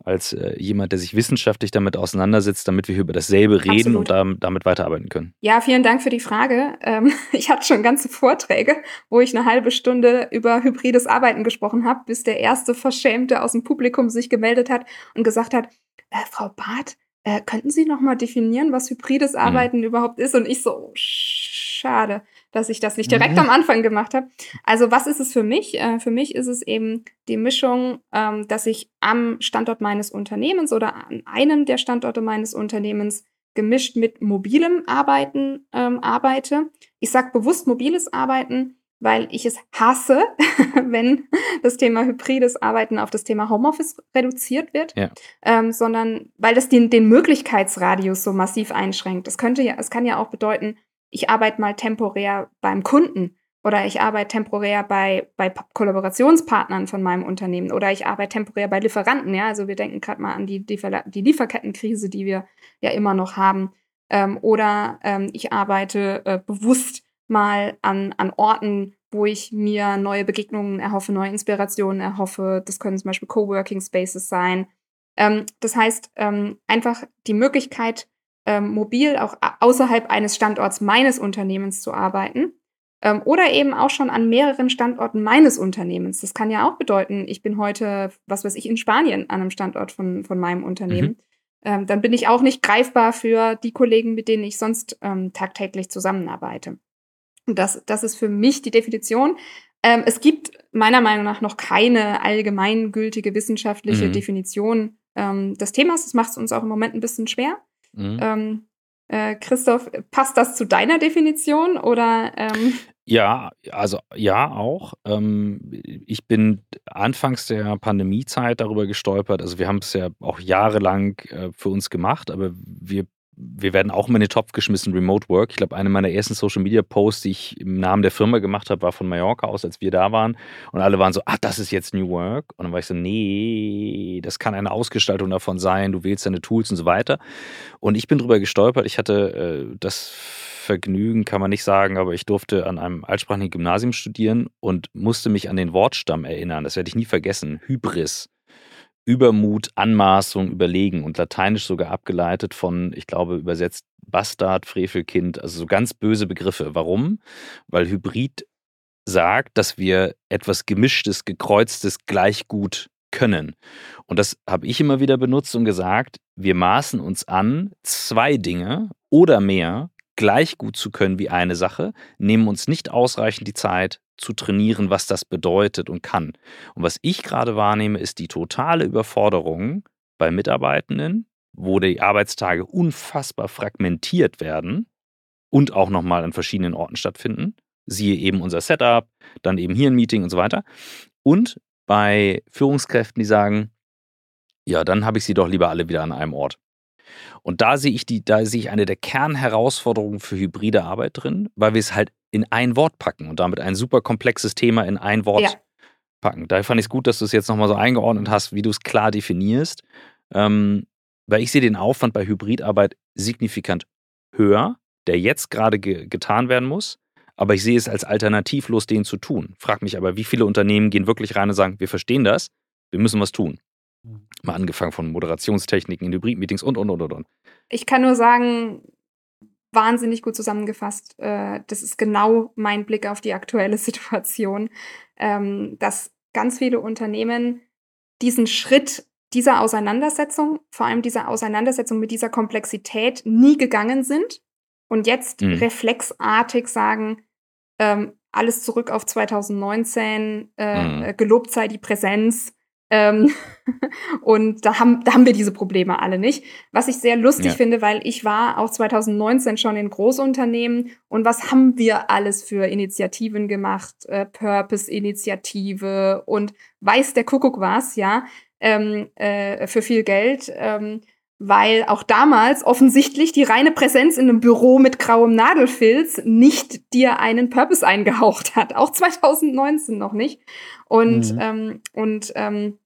als äh, jemand, der sich wissenschaftlich damit auseinandersetzt, damit wir über dasselbe reden Absolut. und da, damit weiterarbeiten können. Ja, vielen Dank für die Frage. Ähm, ich hatte schon ganze Vorträge, wo ich eine halbe Stunde über hybrides Arbeiten gesprochen habe, bis der erste Verschämte aus dem Publikum sich gemeldet hat und gesagt hat, äh, Frau Barth, äh, könnten Sie noch mal definieren, was hybrides mhm. Arbeiten mhm. überhaupt ist? Und ich so, oh, schade dass ich das nicht direkt mhm. am Anfang gemacht habe. Also was ist es für mich? Äh, für mich ist es eben die Mischung, ähm, dass ich am Standort meines Unternehmens oder an einem der Standorte meines Unternehmens gemischt mit mobilem Arbeiten ähm, arbeite. Ich sage bewusst mobiles Arbeiten, weil ich es hasse, wenn das Thema hybrides Arbeiten auf das Thema Homeoffice reduziert wird, ja. ähm, sondern weil das den, den Möglichkeitsradius so massiv einschränkt. Das könnte ja, es kann ja auch bedeuten, ich arbeite mal temporär beim Kunden oder ich arbeite temporär bei, bei Kollaborationspartnern von meinem Unternehmen oder ich arbeite temporär bei Lieferanten. Ja, also wir denken gerade mal an die, die Lieferkettenkrise, die wir ja immer noch haben. Ähm, oder ähm, ich arbeite äh, bewusst mal an, an Orten, wo ich mir neue Begegnungen erhoffe, neue Inspirationen erhoffe. Das können zum Beispiel Coworking Spaces sein. Ähm, das heißt, ähm, einfach die Möglichkeit, ähm, mobil auch außerhalb eines Standorts meines Unternehmens zu arbeiten ähm, oder eben auch schon an mehreren Standorten meines Unternehmens. Das kann ja auch bedeuten, ich bin heute, was weiß ich, in Spanien an einem Standort von, von meinem Unternehmen. Mhm. Ähm, dann bin ich auch nicht greifbar für die Kollegen, mit denen ich sonst ähm, tagtäglich zusammenarbeite. Und das, das ist für mich die Definition. Ähm, es gibt meiner Meinung nach noch keine allgemeingültige wissenschaftliche mhm. Definition ähm, des Themas. Das macht es uns auch im Moment ein bisschen schwer. Mhm. Ähm, äh, Christoph, passt das zu deiner Definition oder? Ähm? Ja, also ja auch. Ähm, ich bin anfangs der Pandemiezeit darüber gestolpert. Also wir haben es ja auch jahrelang äh, für uns gemacht, aber wir wir werden auch immer in den Topf geschmissen, Remote Work. Ich glaube, eine meiner ersten Social Media Posts, die ich im Namen der Firma gemacht habe, war von Mallorca aus, als wir da waren. Und alle waren so, ah, das ist jetzt New Work. Und dann war ich so, nee, das kann eine Ausgestaltung davon sein. Du wählst deine Tools und so weiter. Und ich bin drüber gestolpert. Ich hatte äh, das Vergnügen, kann man nicht sagen, aber ich durfte an einem altsprachigen Gymnasium studieren und musste mich an den Wortstamm erinnern. Das werde ich nie vergessen. Hybris. Übermut, Anmaßung, Überlegen und lateinisch sogar abgeleitet von, ich glaube, übersetzt Bastard, Frevelkind, also so ganz böse Begriffe. Warum? Weil Hybrid sagt, dass wir etwas Gemischtes, Gekreuztes gleich gut können. Und das habe ich immer wieder benutzt und gesagt, wir maßen uns an, zwei Dinge oder mehr gleich gut zu können wie eine Sache, nehmen uns nicht ausreichend die Zeit zu trainieren, was das bedeutet und kann. Und was ich gerade wahrnehme, ist die totale Überforderung bei Mitarbeitenden, wo die Arbeitstage unfassbar fragmentiert werden und auch nochmal an verschiedenen Orten stattfinden. Siehe eben unser Setup, dann eben hier ein Meeting und so weiter. Und bei Führungskräften, die sagen, ja, dann habe ich sie doch lieber alle wieder an einem Ort. Und da sehe ich die, da sehe ich eine der Kernherausforderungen für hybride Arbeit drin, weil wir es halt in ein Wort packen und damit ein super komplexes Thema in ein Wort ja. packen. Daher fand ich es gut, dass du es jetzt nochmal so eingeordnet hast, wie du es klar definierst. Ähm, weil ich sehe den Aufwand bei Hybridarbeit signifikant höher, der jetzt gerade ge getan werden muss. Aber ich sehe es als alternativlos, den zu tun. Frag mich aber, wie viele Unternehmen gehen wirklich rein und sagen, wir verstehen das, wir müssen was tun. Mal angefangen von Moderationstechniken in Hybrid-Meetings und, und, und, und, und. Ich kann nur sagen, wahnsinnig gut zusammengefasst. Äh, das ist genau mein Blick auf die aktuelle Situation, ähm, dass ganz viele Unternehmen diesen Schritt dieser Auseinandersetzung, vor allem dieser Auseinandersetzung mit dieser Komplexität, nie gegangen sind und jetzt mhm. reflexartig sagen, ähm, alles zurück auf 2019, äh, mhm. Gelobt sei die Präsenz. Ähm, und da haben, da haben wir diese Probleme alle nicht. Was ich sehr lustig ja. finde, weil ich war auch 2019 schon in Großunternehmen und was haben wir alles für Initiativen gemacht? Äh, Purpose-Initiative und weiß der Kuckuck was, ja, ähm, äh, für viel Geld. Ähm, weil auch damals offensichtlich die reine Präsenz in einem Büro mit grauem Nadelfilz nicht dir einen Purpose eingehaucht hat. Auch 2019 noch nicht. Und, mhm. ähm, und, ähm,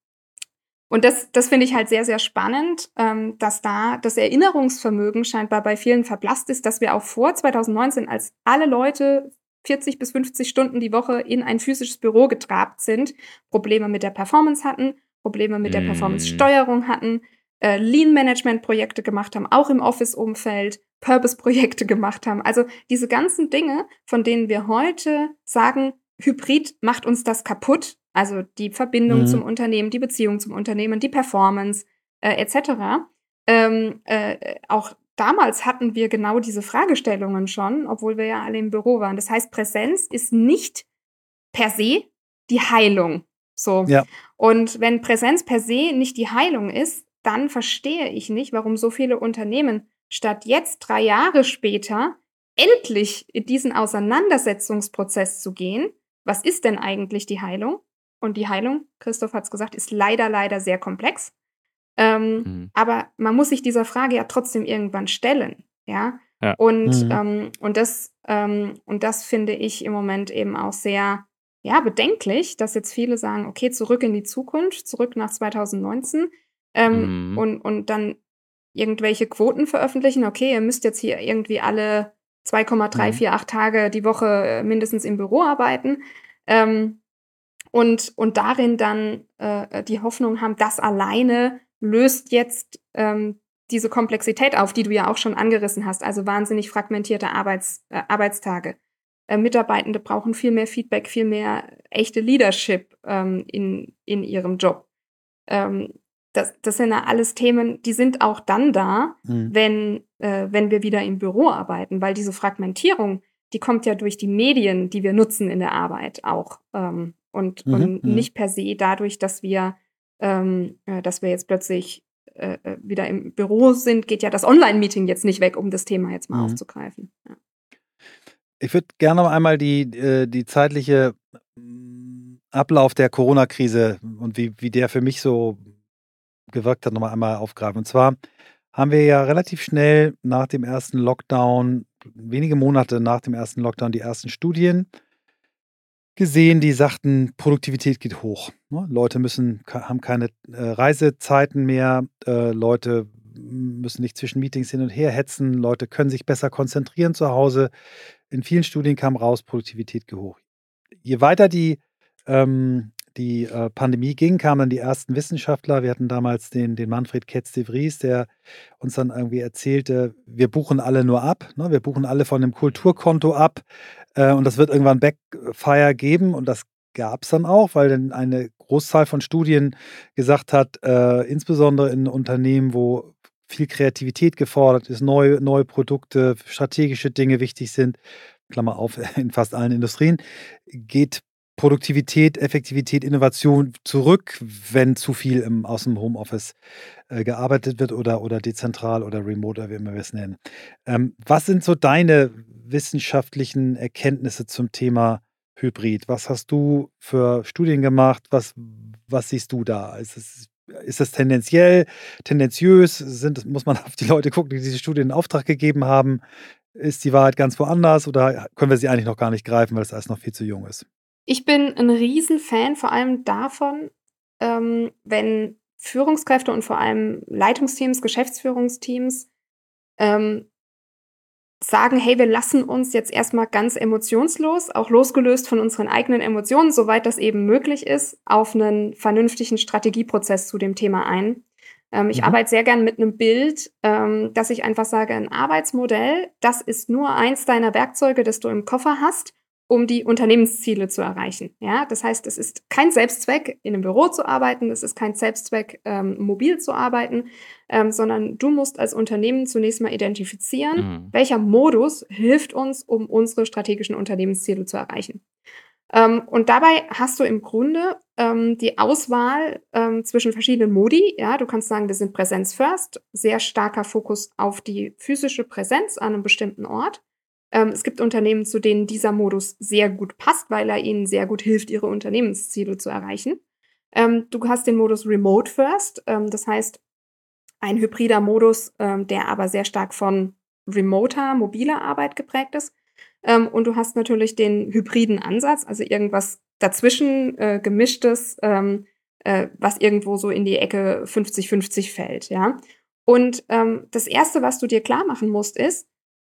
und das, das finde ich halt sehr, sehr spannend, ähm, dass da das Erinnerungsvermögen scheinbar bei vielen verblasst ist, dass wir auch vor 2019, als alle Leute 40 bis 50 Stunden die Woche in ein physisches Büro getrabt sind, Probleme mit der Performance hatten, Probleme mit der. Performance-Steuerung hatten, äh, Lean-Management-Projekte gemacht haben, auch im Office-Umfeld, Purpose-Projekte gemacht haben. Also diese ganzen Dinge, von denen wir heute sagen, Hybrid macht uns das kaputt, also die Verbindung mhm. zum Unternehmen, die Beziehung zum Unternehmen, die Performance äh, etc. Ähm, äh, auch damals hatten wir genau diese Fragestellungen schon, obwohl wir ja alle im Büro waren. Das heißt, Präsenz ist nicht per se die Heilung. So. Ja. Und wenn Präsenz per se nicht die Heilung ist, dann verstehe ich nicht, warum so viele Unternehmen statt jetzt drei Jahre später endlich in diesen Auseinandersetzungsprozess zu gehen. Was ist denn eigentlich die Heilung? Und die Heilung, Christoph hat es gesagt, ist leider, leider sehr komplex. Ähm, mhm. Aber man muss sich dieser Frage ja trotzdem irgendwann stellen. Ja. ja. Und, mhm. ähm, und, das, ähm, und das finde ich im Moment eben auch sehr ja, bedenklich, dass jetzt viele sagen, okay, zurück in die Zukunft, zurück nach 2019 ähm, mhm. und, und dann irgendwelche Quoten veröffentlichen. Okay, ihr müsst jetzt hier irgendwie alle 2,348 mhm. Tage die Woche äh, mindestens im Büro arbeiten. Ähm, und, und darin dann äh, die Hoffnung haben, das alleine löst jetzt ähm, diese Komplexität auf, die du ja auch schon angerissen hast, also wahnsinnig fragmentierte Arbeits, äh, Arbeitstage. Äh, Mitarbeitende brauchen viel mehr Feedback, viel mehr echte Leadership ähm, in, in ihrem Job. Ähm, das, das sind ja alles Themen, die sind auch dann da, mhm. wenn, äh, wenn wir wieder im Büro arbeiten, weil diese Fragmentierung, die kommt ja durch die Medien, die wir nutzen in der Arbeit auch. Ähm, und, mhm. und mhm. nicht per se dadurch, dass wir, ähm, äh, dass wir jetzt plötzlich äh, äh, wieder im Büro sind, geht ja das Online-Meeting jetzt nicht weg, um das Thema jetzt mal mhm. aufzugreifen. Ja. Ich würde gerne noch einmal die, äh, die zeitliche mm, Ablauf der Corona-Krise und wie, wie der für mich so gewirkt hat, nochmal einmal aufgreifen. Und zwar haben wir ja relativ schnell nach dem ersten Lockdown, wenige Monate nach dem ersten Lockdown, die ersten Studien gesehen, die sagten, Produktivität geht hoch. Ne? Leute müssen, haben keine äh, Reisezeiten mehr, äh, Leute müssen nicht zwischen Meetings hin und her hetzen, Leute können sich besser konzentrieren zu Hause. In vielen Studien kam raus, Produktivität geht hoch. Je weiter die ähm, die äh, Pandemie ging, kamen dann die ersten Wissenschaftler. Wir hatten damals den, den Manfred Ketz de Vries, der uns dann irgendwie erzählte, wir buchen alle nur ab. Ne? Wir buchen alle von dem Kulturkonto ab. Äh, und das wird irgendwann Backfire geben. Und das gab es dann auch, weil dann eine Großzahl von Studien gesagt hat, äh, insbesondere in Unternehmen, wo viel Kreativität gefordert ist, neue, neue Produkte, strategische Dinge wichtig sind, Klammer auf, in fast allen Industrien, geht Produktivität, Effektivität, Innovation zurück, wenn zu viel im, aus dem Homeoffice äh, gearbeitet wird oder, oder dezentral oder remote, oder wie immer wir es nennen. Ähm, was sind so deine wissenschaftlichen Erkenntnisse zum Thema Hybrid? Was hast du für Studien gemacht? Was, was siehst du da? Ist es, ist das tendenziell, tendenziös? Sind, muss man auf die Leute gucken, die diese Studien in Auftrag gegeben haben? Ist die Wahrheit ganz woanders oder können wir sie eigentlich noch gar nicht greifen, weil es alles noch viel zu jung ist? Ich bin ein Riesenfan vor allem davon, ähm, wenn Führungskräfte und vor allem Leitungsteams, Geschäftsführungsteams ähm, sagen, hey, wir lassen uns jetzt erstmal ganz emotionslos, auch losgelöst von unseren eigenen Emotionen, soweit das eben möglich ist, auf einen vernünftigen Strategieprozess zu dem Thema ein. Ähm, ich mhm. arbeite sehr gern mit einem Bild, ähm, dass ich einfach sage, ein Arbeitsmodell, das ist nur eins deiner Werkzeuge, das du im Koffer hast um die Unternehmensziele zu erreichen. Ja, das heißt, es ist kein Selbstzweck, in einem Büro zu arbeiten, es ist kein Selbstzweck, ähm, mobil zu arbeiten, ähm, sondern du musst als Unternehmen zunächst mal identifizieren, mhm. welcher Modus hilft uns, um unsere strategischen Unternehmensziele zu erreichen. Ähm, und dabei hast du im Grunde ähm, die Auswahl ähm, zwischen verschiedenen Modi. Ja, du kannst sagen, wir sind Präsenz first, sehr starker Fokus auf die physische Präsenz an einem bestimmten Ort. Ähm, es gibt Unternehmen, zu denen dieser Modus sehr gut passt, weil er ihnen sehr gut hilft, ihre Unternehmensziele zu erreichen. Ähm, du hast den Modus Remote First, ähm, das heißt ein hybrider Modus, ähm, der aber sehr stark von remoter, mobiler Arbeit geprägt ist. Ähm, und du hast natürlich den hybriden Ansatz, also irgendwas dazwischen äh, gemischtes, ähm, äh, was irgendwo so in die Ecke 50-50 fällt, ja. Und das erste, was du dir klar machen musst, ist,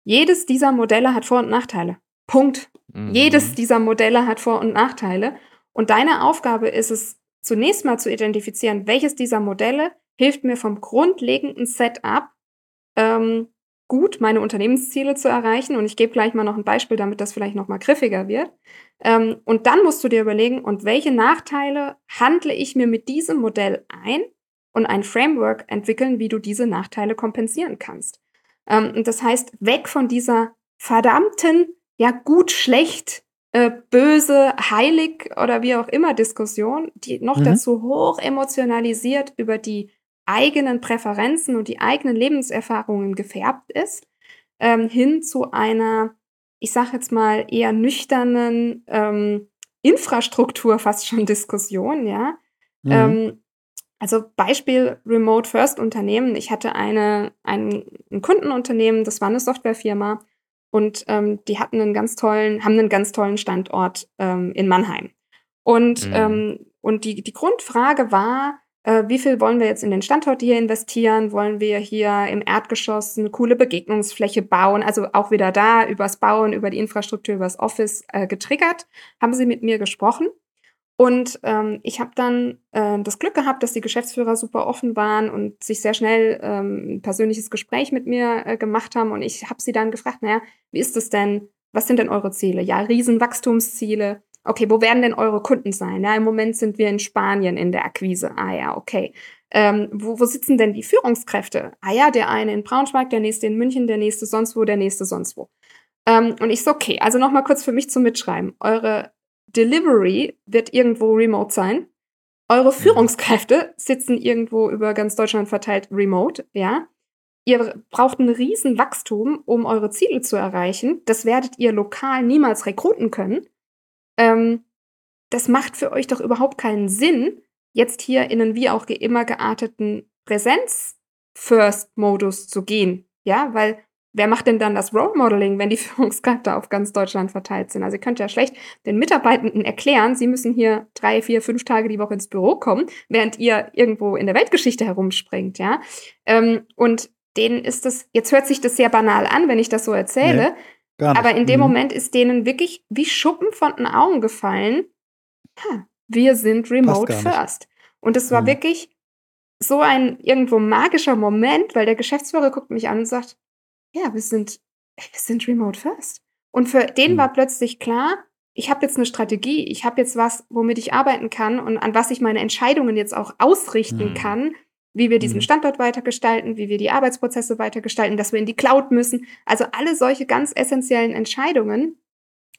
jedes dieser Modelle hat Vor- und Nachteile. Punkt. Mhm. Jedes dieser Modelle hat Vor- und Nachteile. Und deine Aufgabe ist es, zunächst mal zu identifizieren, welches dieser Modelle hilft mir vom grundlegenden Setup ähm, gut, meine Unternehmensziele zu erreichen. Und ich gebe gleich mal noch ein Beispiel, damit das vielleicht noch mal griffiger wird. Ähm, und dann musst du dir überlegen, und welche Nachteile handle ich mir mit diesem Modell ein und ein Framework entwickeln, wie du diese Nachteile kompensieren kannst. Ähm, und das heißt, weg von dieser verdammten, ja gut, schlecht, äh, böse, heilig oder wie auch immer Diskussion, die noch mhm. dazu hoch emotionalisiert über die eigenen Präferenzen und die eigenen Lebenserfahrungen gefärbt ist, ähm, hin zu einer, ich sage jetzt mal, eher nüchternen ähm, Infrastruktur fast schon Diskussion, ja. Mhm. Ähm, also Beispiel Remote First Unternehmen. Ich hatte eine, ein, ein Kundenunternehmen, das war eine Softwarefirma und ähm, die hatten einen ganz tollen, haben einen ganz tollen Standort ähm, in Mannheim. Und, mhm. ähm, und die, die Grundfrage war, äh, wie viel wollen wir jetzt in den Standort hier investieren? Wollen wir hier im Erdgeschoss eine coole Begegnungsfläche bauen? Also auch wieder da übers Bauen, über die Infrastruktur, übers Office äh, getriggert, haben sie mit mir gesprochen. Und ähm, ich habe dann äh, das Glück gehabt, dass die Geschäftsführer super offen waren und sich sehr schnell ähm, ein persönliches Gespräch mit mir äh, gemacht haben. Und ich habe sie dann gefragt, naja, wie ist es denn? Was sind denn eure Ziele? Ja, Riesenwachstumsziele. Okay, wo werden denn eure Kunden sein? Ja, im Moment sind wir in Spanien in der Akquise. Ah ja, okay. Ähm, wo, wo sitzen denn die Führungskräfte? Ah ja, der eine in Braunschweig, der nächste in München, der nächste sonst wo, der nächste sonst wo. Ähm, und ich so, okay, also nochmal kurz für mich zum Mitschreiben. Eure Delivery wird irgendwo remote sein. Eure mhm. Führungskräfte sitzen irgendwo über ganz Deutschland verteilt remote, ja. Ihr braucht ein Riesenwachstum, um eure Ziele zu erreichen. Das werdet ihr lokal niemals rekruten können. Ähm, das macht für euch doch überhaupt keinen Sinn, jetzt hier in einen wie auch immer gearteten Präsenz-First-Modus zu gehen. Ja, weil wer macht denn dann das Role Modeling, wenn die Führungskräfte auf ganz Deutschland verteilt sind? Also ihr könnt ja schlecht den Mitarbeitenden erklären, sie müssen hier drei, vier, fünf Tage die Woche ins Büro kommen, während ihr irgendwo in der Weltgeschichte herumspringt, ja. Ähm, und denen ist das, jetzt hört sich das sehr banal an, wenn ich das so erzähle, nee, aber in dem mhm. Moment ist denen wirklich wie Schuppen von den Augen gefallen, ha, wir sind remote first. Und es war mhm. wirklich so ein irgendwo magischer Moment, weil der Geschäftsführer guckt mich an und sagt, ja, wir sind, wir sind remote first. Und für den mhm. war plötzlich klar, ich habe jetzt eine Strategie, ich habe jetzt was, womit ich arbeiten kann und an was ich meine Entscheidungen jetzt auch ausrichten mhm. kann, wie wir diesen mhm. Standort weitergestalten, wie wir die Arbeitsprozesse weitergestalten, dass wir in die Cloud müssen. Also alle solche ganz essentiellen Entscheidungen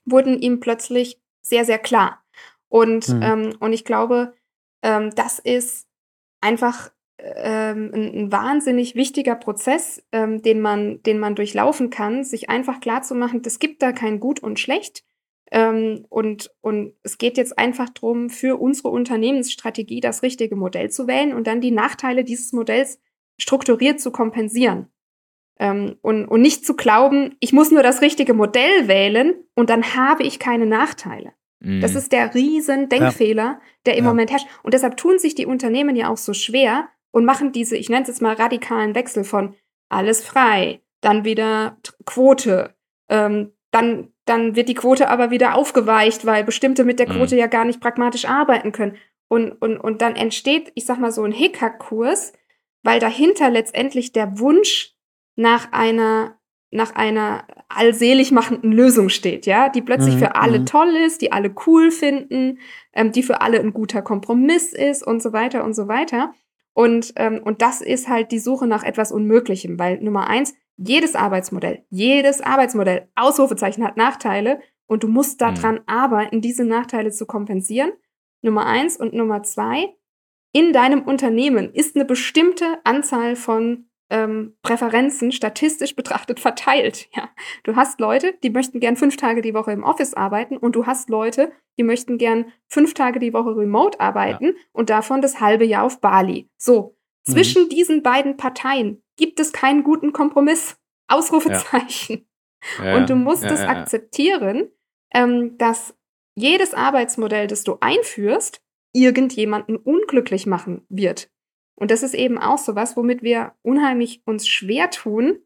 wurden ihm plötzlich sehr, sehr klar. Und, mhm. ähm, und ich glaube, ähm, das ist einfach ähm, ein, ein, wahnsinnig wichtiger Prozess, ähm, den, man, den man durchlaufen kann, sich einfach klarzumachen, es gibt da kein Gut und Schlecht. Ähm, und, und es geht jetzt einfach darum, für unsere Unternehmensstrategie das richtige Modell zu wählen und dann die Nachteile dieses Modells strukturiert zu kompensieren. Ähm, und, und nicht zu glauben, ich muss nur das richtige Modell wählen und dann habe ich keine Nachteile. Mhm. Das ist der riesen Denkfehler, ja. der im ja. Moment herrscht. Und deshalb tun sich die Unternehmen ja auch so schwer, und machen diese, ich nenne es jetzt mal radikalen Wechsel von alles frei, dann wieder Quote, ähm, dann, dann wird die Quote aber wieder aufgeweicht, weil bestimmte mit der mhm. Quote mhm. ja gar nicht pragmatisch arbeiten können. Und, und, und dann entsteht, ich sag mal, so ein Hickhack-Kurs, weil dahinter letztendlich der Wunsch nach einer nach einer allselig machenden Lösung steht, ja, die plötzlich mhm. für alle mhm. toll ist, die alle cool finden, ähm, die für alle ein guter Kompromiss ist und so weiter und so weiter. Und, ähm, und das ist halt die Suche nach etwas Unmöglichem, weil Nummer eins, jedes Arbeitsmodell, jedes Arbeitsmodell, Ausrufezeichen hat Nachteile und du musst daran mhm. arbeiten, diese Nachteile zu kompensieren. Nummer eins und Nummer zwei, in deinem Unternehmen ist eine bestimmte Anzahl von ähm, Präferenzen statistisch betrachtet verteilt. Ja, du hast Leute, die möchten gern fünf Tage die Woche im Office arbeiten und du hast Leute, die möchten gern fünf Tage die Woche remote arbeiten ja. und davon das halbe Jahr auf Bali. So, zwischen mhm. diesen beiden Parteien gibt es keinen guten Kompromiss. Ausrufezeichen. Ja. und du musst es akzeptieren, ähm, dass jedes Arbeitsmodell, das du einführst, irgendjemanden unglücklich machen wird. Und das ist eben auch so was, womit wir unheimlich uns schwer tun.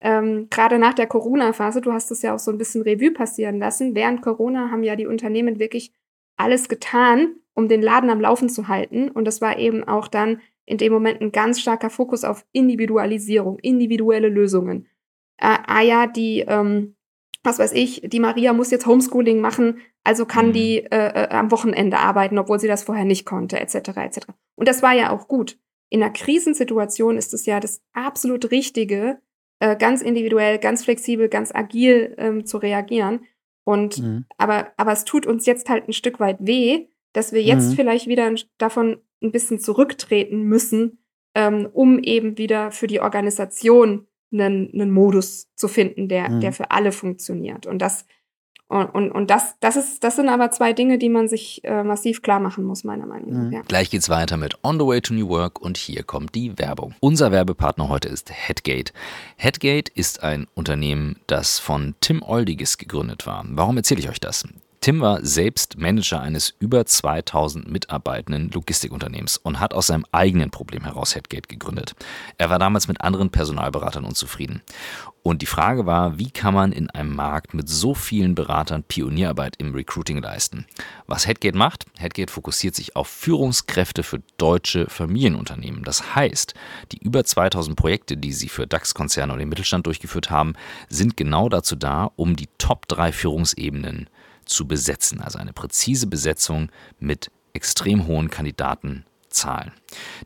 Ähm, Gerade nach der Corona-Phase, du hast es ja auch so ein bisschen Revue passieren lassen. Während Corona haben ja die Unternehmen wirklich alles getan, um den Laden am Laufen zu halten. Und das war eben auch dann in dem Moment ein ganz starker Fokus auf Individualisierung, individuelle Lösungen. Äh, ah ja, die, ähm, was weiß ich, die Maria muss jetzt Homeschooling machen, also kann mhm. die äh, äh, am Wochenende arbeiten, obwohl sie das vorher nicht konnte, etc. etc. Und das war ja auch gut in einer Krisensituation ist es ja das absolut Richtige, äh, ganz individuell, ganz flexibel, ganz agil ähm, zu reagieren. Und mhm. aber, aber es tut uns jetzt halt ein Stück weit weh, dass wir jetzt mhm. vielleicht wieder davon ein bisschen zurücktreten müssen, ähm, um eben wieder für die Organisation einen, einen Modus zu finden, der, mhm. der für alle funktioniert. Und das und, und, und das, das, ist, das sind aber zwei Dinge, die man sich äh, massiv klar machen muss, meiner Meinung nach. Mhm. Ja. Gleich geht's weiter mit On the Way to New Work und hier kommt die Werbung. Unser Werbepartner heute ist Headgate. Headgate ist ein Unternehmen, das von Tim Oldiges gegründet war. Warum erzähle ich euch das? Tim war selbst Manager eines über 2000 mitarbeitenden Logistikunternehmens und hat aus seinem eigenen Problem heraus Headgate gegründet. Er war damals mit anderen Personalberatern unzufrieden. Und die Frage war, wie kann man in einem Markt mit so vielen Beratern Pionierarbeit im Recruiting leisten? Was Headgate macht? Headgate fokussiert sich auf Führungskräfte für deutsche Familienunternehmen. Das heißt, die über 2000 Projekte, die sie für DAX-Konzerne und den Mittelstand durchgeführt haben, sind genau dazu da, um die Top 3 Führungsebenen zu besetzen. Also eine präzise Besetzung mit extrem hohen Kandidatenzahlen.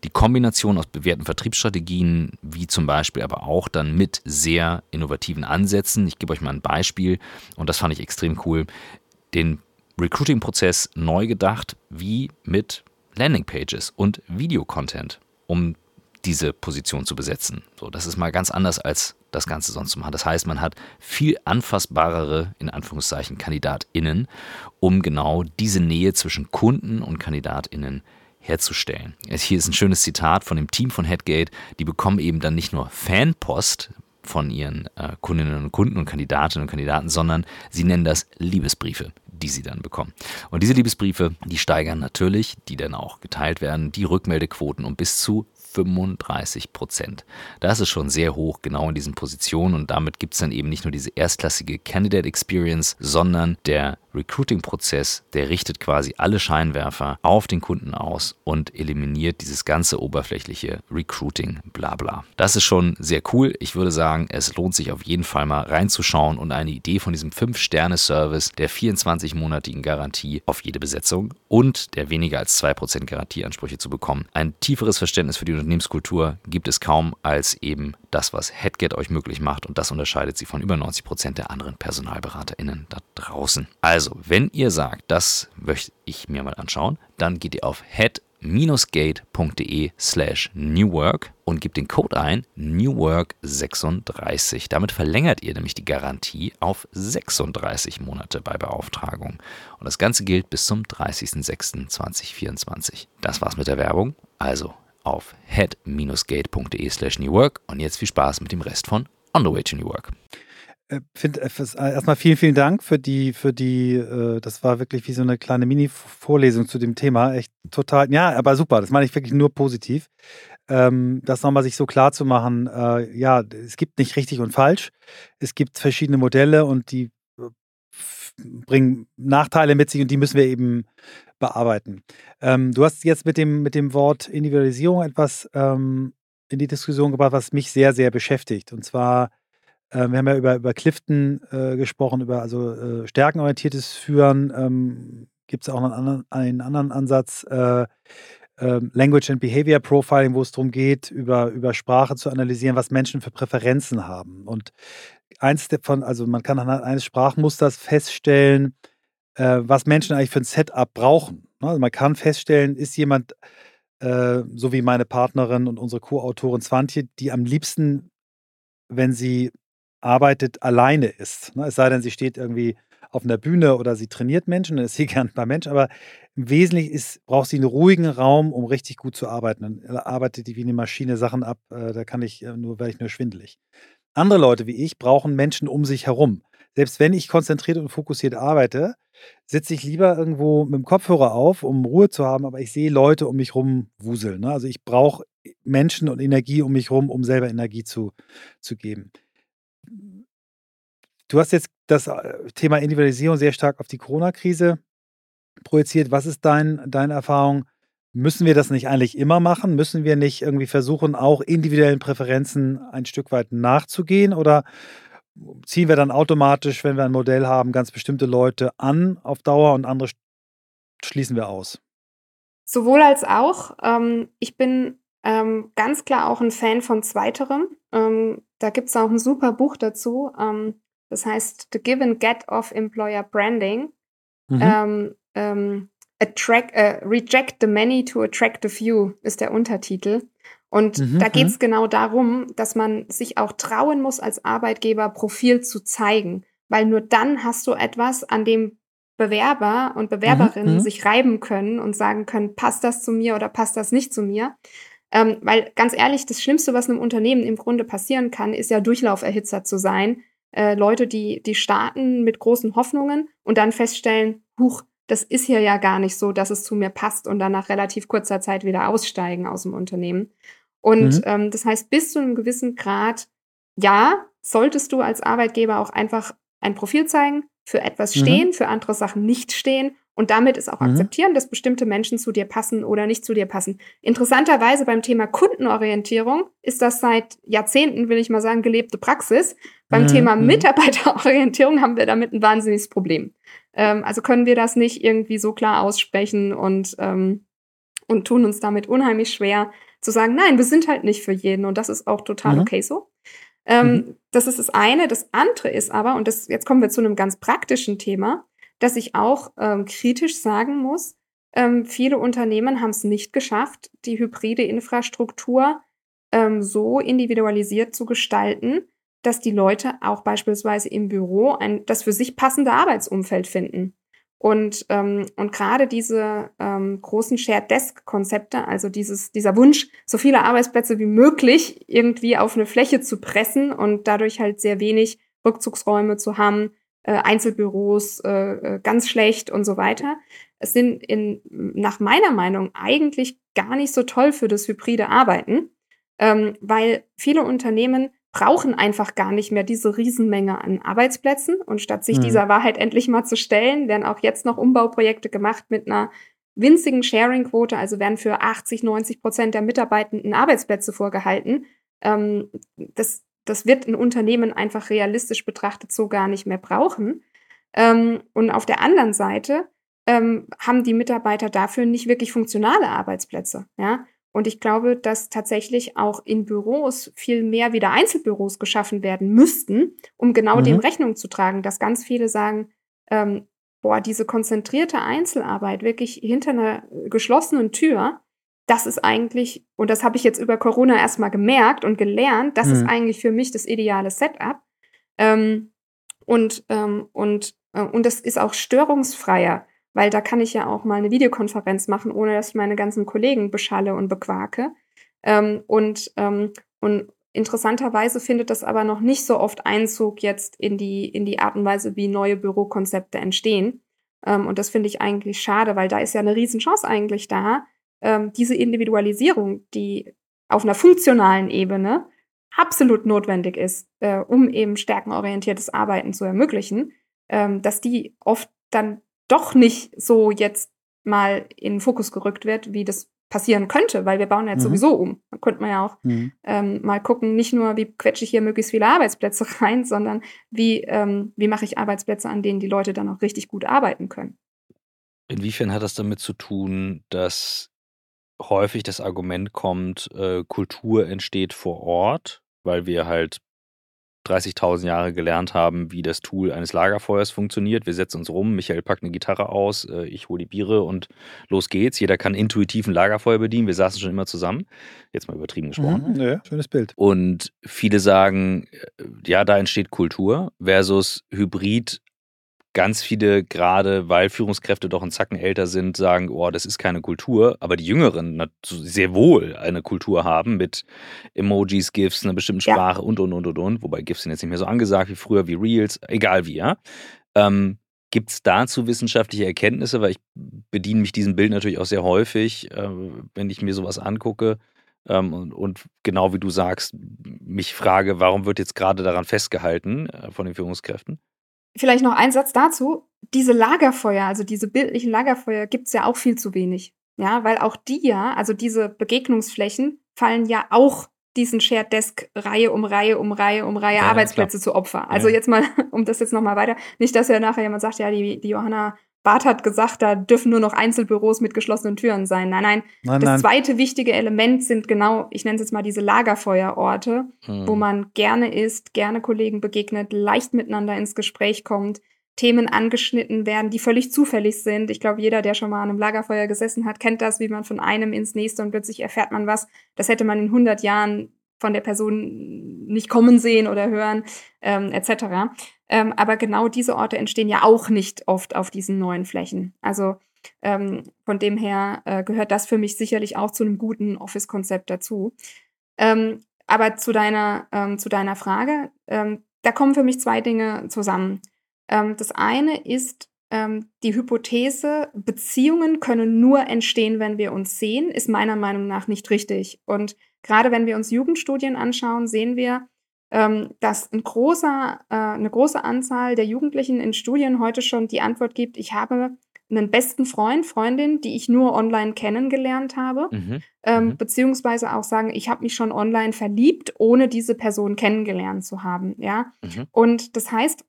Die Kombination aus bewährten Vertriebsstrategien, wie zum Beispiel aber auch dann mit sehr innovativen Ansätzen. Ich gebe euch mal ein Beispiel und das fand ich extrem cool. Den Recruiting-Prozess neu gedacht, wie mit Landingpages und Videocontent, um diese Position zu besetzen. So, das ist mal ganz anders als das Ganze sonst zu machen. Das heißt, man hat viel anfassbarere, in Anführungszeichen, KandidatInnen, um genau diese Nähe zwischen Kunden und KandidatInnen herzustellen. Hier ist ein schönes Zitat von dem Team von Headgate. Die bekommen eben dann nicht nur Fanpost von ihren äh, Kundinnen und Kunden und Kandidatinnen und Kandidaten, sondern sie nennen das Liebesbriefe die sie dann bekommen. Und diese Liebesbriefe, die steigern natürlich, die dann auch geteilt werden, die Rückmeldequoten um bis zu 35 Prozent. Das ist schon sehr hoch, genau in diesen Positionen und damit gibt es dann eben nicht nur diese erstklassige Candidate Experience, sondern der Recruiting-Prozess, der richtet quasi alle Scheinwerfer auf den Kunden aus und eliminiert dieses ganze oberflächliche Recruiting, bla bla. Das ist schon sehr cool. Ich würde sagen, es lohnt sich auf jeden Fall mal reinzuschauen und eine Idee von diesem 5-Sterne-Service der 24-monatigen Garantie auf jede Besetzung und der weniger als 2% Garantieansprüche zu bekommen. Ein tieferes Verständnis für die Unternehmenskultur gibt es kaum als eben das, was Headget euch möglich macht und das unterscheidet sie von über 90% der anderen PersonalberaterInnen da draußen. Also also, wenn ihr sagt, das möchte ich mir mal anschauen, dann geht ihr auf head-gate.de slash newwork und gebt den Code ein newwork36. Damit verlängert ihr nämlich die Garantie auf 36 Monate bei Beauftragung. Und das Ganze gilt bis zum 30.06.2024. Das war's mit der Werbung. Also auf head-gate.de slash newwork und jetzt viel Spaß mit dem Rest von On the Way to New Work. Äh, äh, äh, erstmal vielen, vielen Dank für die, für die, das war wirklich wie so eine kleine Mini-Vorlesung zu dem Thema. Echt total, ja, aber super, das meine ich wirklich nur positiv. Ähm, das nochmal sich so klar zu machen, ja, es gibt nicht richtig und falsch. Es gibt verschiedene Modelle und die bringen Nachteile mit sich und die müssen wir eben bearbeiten. Ähm, du hast jetzt mit dem, mit dem Wort Individualisierung etwas ähm, in die Diskussion gebracht, was mich sehr, sehr beschäftigt. Und zwar Äh, wir haben ja über, über Clifton äh, gesprochen, über also äh, stärkenorientiertes Führen. Ähm, Gibt es auch einen anderen, einen anderen Ansatz, äh, ähm, Language and Behavior Profiling, wo es darum geht, über, über Sprache zu analysieren, was Menschen für Präferenzen haben. Und eins davon, also man kann anhand eines Sprachmusters feststellen, äh, was Menschen eigentlich für ein Setup brauchen. Ne? Also man kann feststellen, ist jemand, äh, so wie meine Partnerin und unsere Co-Autorin Swantje, die am liebsten, wenn sie arbeitet, alleine ist. Ne? Es sei denn, sie steht irgendwie auf einer Bühne oder sie trainiert Menschen, dann ist sie gern bei Menschen, aber im Wesentlichen ist, braucht sie einen ruhigen Raum, um richtig gut zu arbeiten. Dann arbeitet die wie eine Maschine Sachen ab, äh, da kann ich äh, nur, werde ich nur schwindelig. Andere Leute wie ich brauchen Menschen um sich herum. Selbst wenn ich konzentriert und fokussiert arbeite, sitze ich lieber irgendwo mit dem Kopfhörer auf, um Ruhe zu haben, aber ich sehe Leute um mich rum wuseln. Ne? Also ich brauche Menschen und Energie um mich herum, um selber Energie zu, zu geben. Du hast jetzt das äh, Thema Individualisierung sehr stark auf die Corona-Krise projiziert. Was ist dein, deine Erfahrung? Müssen wir das nicht eigentlich immer machen? Müssen wir nicht irgendwie versuchen, auch individuellen Präferenzen ein Stück weit nachzugehen? Oder ziehen wir dann automatisch, wenn wir ein Modell haben, ganz bestimmte Leute an auf Dauer und andere schließen wir aus? Sowohl als auch. Ähm, ich bin ähm, ganz klar auch ein Fan von Zweiterem. Ähm, da gibt es auch ein super Buch dazu. Ähm, das heißt The Give and Get of Employer Branding. Mhm. Ähm, ähm, attract, äh, Reject the Many to Attract the Few ist der Untertitel. Und mhm, da geht es genau darum, dass man sich auch trauen muss, als Arbeitgeber Profil zu zeigen. Weil nur dann hast du etwas, an dem Bewerber und Bewerberinnen mhm, mhm, sich reiben können und sagen können, passt das zu mir oder passt das nicht zu mir. Ähm, weil ganz ehrlich, das Schlimmste, was einem Unternehmen im Grunde passieren kann, ist ja Durchlauferhitzer zu sein. Äh, Leute, die, die starten mit großen Hoffnungen und dann feststellen, huch, das ist hier ja gar nicht so, dass es zu mir passt und dann nach relativ kurzer Zeit wieder aussteigen aus dem Unternehmen. Und mhm. ähm, das heißt, bis zu einem gewissen Grad, ja, solltest du als Arbeitgeber auch einfach ein Profil zeigen, für etwas mhm. stehen, mhm. für andere Sachen nicht stehen und damit ist auch mhm. akzeptieren, dass bestimmte Menschen zu dir passen oder nicht zu dir passen. Interessanterweise beim Thema Kundenorientierung ist das seit Jahrzehnten, will ich mal sagen, gelebte Praxis. Beim mhm. Thema mhm. Mitarbeiterorientierung haben wir damit ein wahnsinniges Problem. Ähm, also können wir das nicht irgendwie so klar aussprechen und, ähm, und tun uns damit unheimlich schwer, zu sagen, nein, wir sind halt nicht für jeden und das ist auch total mhm. okay so. Ähm, mhm. Das ist das eine. Das andere ist aber, und das, jetzt kommen wir zu einem ganz praktischen Thema, dass ich auch ähm, kritisch sagen muss, ähm, viele Unternehmen haben es nicht geschafft, die hybride Infrastruktur ähm, so individualisiert zu gestalten, dass die Leute auch beispielsweise im Büro ein, das für sich passende Arbeitsumfeld finden. Und, ähm, und gerade diese ähm, großen Shared Desk-Konzepte, also dieses, dieser Wunsch, so viele Arbeitsplätze wie möglich irgendwie auf eine Fläche zu pressen und dadurch halt sehr wenig Rückzugsräume zu haben, äh, Einzelbüros äh, äh ganz schlecht und so weiter. Es sind in, nach meiner Meinung eigentlich gar nicht so toll für das hybride Arbeiten, ähm, weil viele Unternehmen brauchen einfach gar nicht mehr diese Riesenmenge an Arbeitsplätzen. Und statt sich mhm. dieser Wahrheit endlich mal zu stellen, werden auch jetzt noch Umbauprojekte gemacht mit einer winzigen Sharing-Quote, also werden für 80, 90 Prozent der Mitarbeitenden Arbeitsplätze vorgehalten. Ähm, das, das wird ein Unternehmen einfach realistisch betrachtet so gar nicht mehr brauchen. Ähm, und auf der anderen Seite ähm, haben die Mitarbeiter dafür nicht wirklich funktionale Arbeitsplätze. Ja? Und ich glaube, dass tatsächlich auch in Büros viel mehr wieder Einzelbüros geschaffen werden müssten, um genau mhm. dem Rechnung zu tragen, dass ganz viele sagen, ähm, boah, diese konzentrierte Einzelarbeit wirklich hinter einer geschlossenen Tür, das ist eigentlich, und das habe ich jetzt über Corona erstmal gemerkt und gelernt, das mhm. ist eigentlich für mich das ideale Setup. Ähm, und, ähm, und, äh, und das ist auch störungsfreier weil da kann ich ja auch mal eine Videokonferenz machen, ohne dass ich meine ganzen Kollegen beschalle und bequake. Ähm, und, ähm, und interessanterweise findet das aber noch nicht so oft Einzug jetzt in die, in die Art und Weise, wie neue Bürokonzepte entstehen. Ähm, und das finde ich eigentlich schade, weil da ist ja eine Riesenchance eigentlich da, ähm, diese Individualisierung, die auf einer funktionalen Ebene absolut notwendig ist, äh, um eben stärkenorientiertes Arbeiten zu ermöglichen, ähm, dass die oft dann doch nicht so jetzt mal in den Fokus gerückt wird, wie das passieren könnte, weil wir bauen jetzt mhm. sowieso um. Da könnte man ja auch mhm. ähm, mal gucken, nicht nur, wie quetsche ich hier möglichst viele Arbeitsplätze rein, sondern wie, ähm, wie mache ich Arbeitsplätze, an denen die Leute dann auch richtig gut arbeiten können. Inwiefern hat das damit zu tun, dass häufig das Argument kommt, äh, Kultur entsteht vor Ort, weil wir halt 30.000 Jahre gelernt haben, wie das Tool eines Lagerfeuers funktioniert. Wir setzen uns rum, Michael packt eine Gitarre aus, äh, ich hole die Biere und los geht's. Jeder kann intuitiv ein Lagerfeuer bedienen. Wir saßen schon immer zusammen. Jetzt mal übertrieben gesprochen. Mhm, ja, schönes Bild. Und viele sagen, äh, ja, da entsteht Kultur versus Hybrid ganz viele, gerade weil Führungskräfte doch einen Zacken älter sind, sagen, oh, das ist keine Kultur, aber die Jüngeren sehr wohl eine Kultur haben mit Emojis, GIFs, einer bestimmten Sprache ja. und, und, und, und, und. Wobei GIFs sind jetzt nicht mehr so angesagt wie früher, wie Reels, egal wie, ja. Ähm, Gibt es dazu wissenschaftliche Erkenntnisse? Weil ich bediene mich diesem Bild natürlich auch sehr häufig, äh, wenn ich mir sowas angucke. Ähm, und, und, genau wie du sagst, mich frage, warum wird jetzt gerade daran festgehalten äh, von den Führungskräften? Vielleicht noch ein Satz dazu. Diese Lagerfeuer, also diese bildlichen Lagerfeuer, gibt es ja auch viel zu wenig. Ja, weil auch die ja, also diese Begegnungsflächen, fallen ja auch diesen Shared Desk Reihe um Reihe um Reihe um Reihe ja, Arbeitsplätze zu Opfer. Also ja. jetzt mal, um das jetzt nochmal weiter, nicht, dass ja nachher jemand sagt, ja, die, die Johanna Barth hat gesagt, da dürfen nur noch Einzelbüros mit geschlossenen Türen sein. Nein, nein. nein das nein. zweite wichtige Element sind genau, ich nenne es jetzt mal diese Lagerfeuerorte, hm. wo man gerne isst, gerne Kollegen begegnet, leicht miteinander ins Gespräch kommt, Themen angeschnitten werden, die völlig zufällig sind. Ich glaube, jeder, der schon mal an einem Lagerfeuer gesessen hat, kennt das, wie man von einem ins nächste und plötzlich erfährt man was. Das hätte man in 100 Jahren von der Person nicht kommen sehen oder hören, ähm, etc. Ähm, aber genau diese Orte entstehen ja auch nicht oft auf diesen neuen Flächen. Also ähm, von dem her äh, gehört das für mich sicherlich auch zu einem guten Office-Konzept dazu. Ähm, aber zu deiner, ähm, zu deiner Frage, ähm, da kommen für mich zwei Dinge zusammen. Das eine ist die Hypothese, Beziehungen können nur entstehen, wenn wir uns sehen, ist meiner Meinung nach nicht richtig. Und gerade wenn wir uns Jugendstudien anschauen, sehen wir, ähm, dass ein großer, äh, eine große Anzahl der Jugendlichen in Studien heute schon die Antwort gibt, ich habe einen besten Freund, Freundin, die ich nur online kennengelernt habe, mhm. Ähm, mhm. beziehungsweise auch sagen, ich habe mich schon online verliebt, ohne diese Person kennengelernt zu haben. Ja, mhm. und das heißt,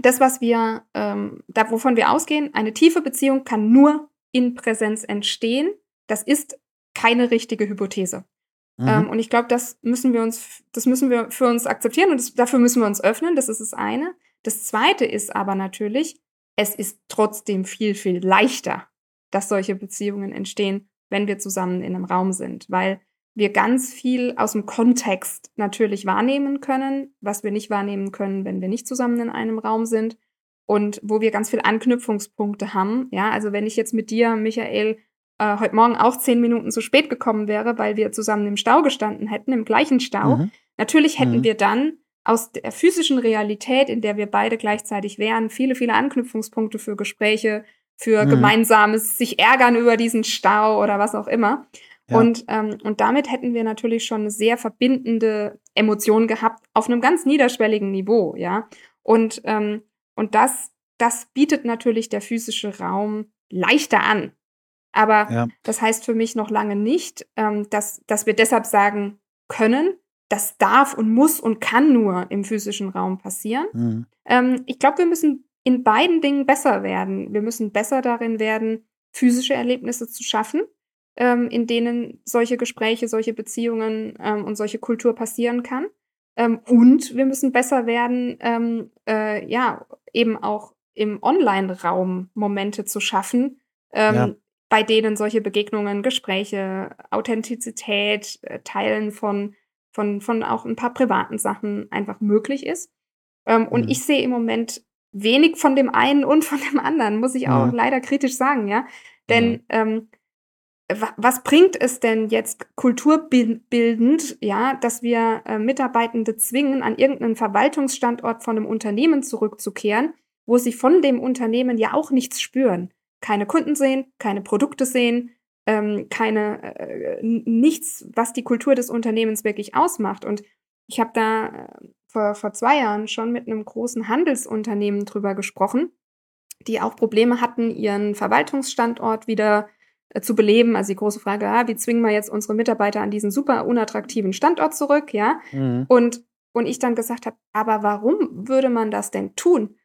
das, was wir, ähm, da wovon wir ausgehen, eine tiefe Beziehung kann nur in Präsenz entstehen. Das ist keine richtige Hypothese. Mhm. Ähm, und ich glaube, das müssen wir uns, das müssen wir für uns akzeptieren und das, dafür müssen wir uns öffnen. Das ist das eine. Das zweite ist aber natürlich, es ist trotzdem viel, viel leichter, dass solche Beziehungen entstehen, wenn wir zusammen in einem Raum sind, weil wir ganz viel aus dem Kontext natürlich wahrnehmen können, was wir nicht wahrnehmen können, wenn wir nicht zusammen in einem Raum sind und wo wir ganz viele Anknüpfungspunkte haben. Ja, also wenn ich jetzt mit dir, Michael, äh, heute Morgen auch zehn Minuten zu spät gekommen wäre, weil wir zusammen im Stau gestanden hätten, im gleichen Stau, mhm. natürlich hätten mhm. wir dann aus der physischen Realität, in der wir beide gleichzeitig wären, viele, viele Anknüpfungspunkte für Gespräche, für mhm. gemeinsames sich ärgern über diesen Stau oder was auch immer. Ja. Und, ähm, und damit hätten wir natürlich schon eine sehr verbindende Emotion gehabt auf einem ganz niederschwelligen Niveau, ja. Und, ähm, und das, das bietet natürlich der physische Raum leichter an. Aber ja. das heißt für mich noch lange nicht, ähm, dass, dass wir deshalb sagen können, das darf und muss und kann nur im physischen Raum passieren. Mhm. Ähm, ich glaube, wir müssen in beiden Dingen besser werden. Wir müssen besser darin werden, physische Erlebnisse zu schaffen, ähm, in denen solche Gespräche, solche Beziehungen ähm, und solche Kultur passieren kann. Ähm, und wir müssen besser werden, ähm, äh, ja, eben auch im Online-Raum Momente zu schaffen, ähm, ja bei denen solche Begegnungen, Gespräche, Authentizität, äh, Teilen von, von, von auch ein paar privaten Sachen einfach möglich ist. Ähm, mhm. Und ich sehe im Moment wenig von dem einen und von dem anderen, muss ich auch mhm. leider kritisch sagen, ja. Denn mhm. ähm, was bringt es denn jetzt kulturbildend, ja, dass wir äh, Mitarbeitende zwingen, an irgendeinen Verwaltungsstandort von einem Unternehmen zurückzukehren, wo sie von dem Unternehmen ja auch nichts spüren? Keine Kunden sehen, keine Produkte sehen, ähm, keine äh, nichts, was die Kultur des Unternehmens wirklich ausmacht. Und ich habe da äh, vor, vor zwei Jahren schon mit einem großen Handelsunternehmen drüber gesprochen, die auch Probleme hatten, ihren Verwaltungsstandort wieder äh, zu beleben. Also die große Frage, ah, wie zwingen wir jetzt unsere Mitarbeiter an diesen super unattraktiven Standort zurück, ja? Mhm. Und, und ich dann gesagt habe, aber warum würde man das denn tun?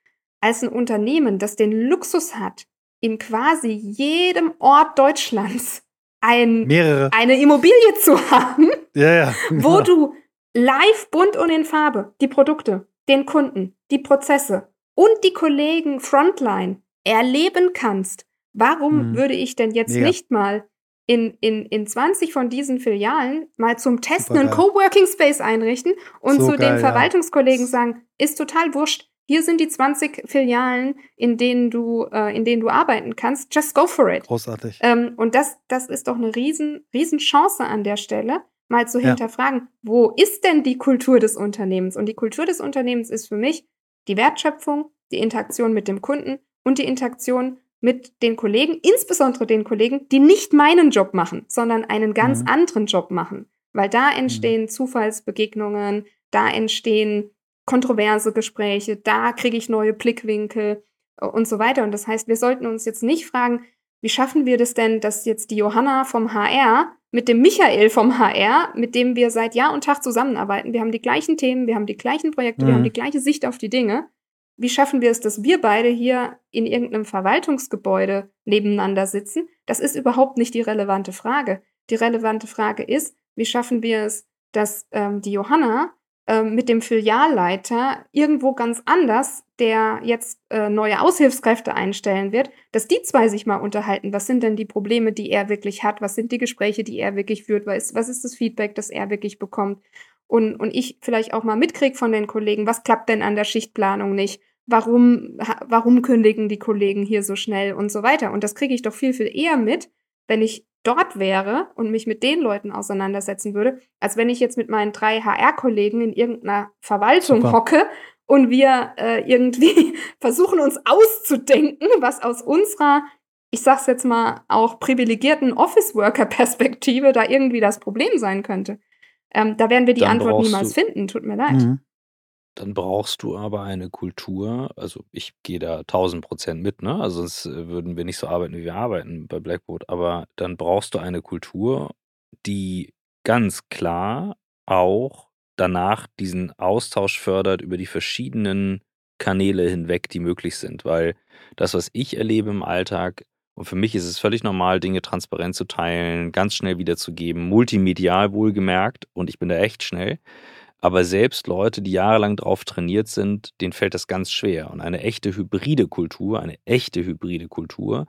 Als ein Unternehmen, das den Luxus hat, in quasi jedem Ort Deutschlands ein, Mehrere. eine Immobilie zu haben, ja, ja. wo du live bunt und in Farbe die Produkte, den Kunden, die Prozesse und die Kollegen Frontline erleben kannst. Warum mhm. würde ich denn jetzt Mega. nicht mal in, in, in 20 von diesen Filialen mal zum Testen einen Coworking Space einrichten und so zu geil, den Verwaltungskollegen ja. sagen, ist total wurscht. Hier sind die 20 Filialen, in denen du, äh, in denen du arbeiten kannst. Just go for it. Großartig. Ähm, und das, das ist doch eine riesen, riesen Chance an der Stelle, mal zu hinterfragen, ja. wo ist denn die Kultur des Unternehmens? Und die Kultur des Unternehmens ist für mich die Wertschöpfung, die Interaktion mit dem Kunden und die Interaktion mit den Kollegen, insbesondere den Kollegen, die nicht meinen Job machen, sondern einen ganz mhm. anderen Job machen. Weil da mhm. entstehen mhm. Zufallsbegegnungen, da entstehen kontroverse Gespräche, da kriege ich neue Blickwinkel äh, und so weiter. Und das heißt, wir sollten uns jetzt nicht fragen, wie schaffen wir das denn, dass jetzt die Johanna vom HR mit dem Michael vom HR, mit dem wir seit Jahr und Tag zusammenarbeiten, wir haben die gleichen Themen, wir haben die gleichen Projekte, mhm. wir haben mhm. die gleiche Sicht auf die Dinge, wie schaffen wir es, dass wir beide hier in irgendeinem Verwaltungsgebäude nebeneinander sitzen? Das ist überhaupt nicht die relevante Frage. Die relevante Frage ist, wie schaffen wir es, dass ähm, die Johanna mit dem Filialleiter irgendwo ganz anders, der jetzt äh, neue Aushilfskräfte einstellen wird, dass die zwei sich mal unterhalten. Was sind denn die Probleme, die er wirklich hat? Was sind die Gespräche, die er wirklich führt? Was ist, was ist das Feedback, das er wirklich bekommt? Und, und ich vielleicht auch mal mitkriege von den Kollegen, was klappt denn an der Schichtplanung nicht? Warum, warum kündigen die Kollegen hier so schnell und so weiter? Und das kriege ich doch viel, viel eher mit, wenn ich dort wäre und mich mit den Leuten auseinandersetzen würde, als wenn ich jetzt mit meinen drei HR-Kollegen in irgendeiner Verwaltung Super. hocke und wir äh, irgendwie versuchen uns auszudenken, was aus unserer, ich sag's jetzt mal, auch privilegierten Office-Worker-Perspektive da irgendwie das Problem sein könnte. Ähm, da werden wir die Dann Antwort niemals finden, tut mir leid. Mhm. Dann brauchst du aber eine Kultur, also ich gehe da 1000 Prozent mit, ne? Also sonst äh, würden wir nicht so arbeiten, wie wir arbeiten bei Blackboard, aber dann brauchst du eine Kultur, die ganz klar auch danach diesen Austausch fördert über die verschiedenen Kanäle hinweg, die möglich sind, weil das, was ich erlebe im Alltag, und für mich ist es völlig normal, Dinge transparent zu teilen, ganz schnell wiederzugeben, multimedial wohlgemerkt, und ich bin da echt schnell. Aber selbst Leute, die jahrelang drauf trainiert sind, denen fällt das ganz schwer. Und eine echte hybride Kultur, eine echte hybride Kultur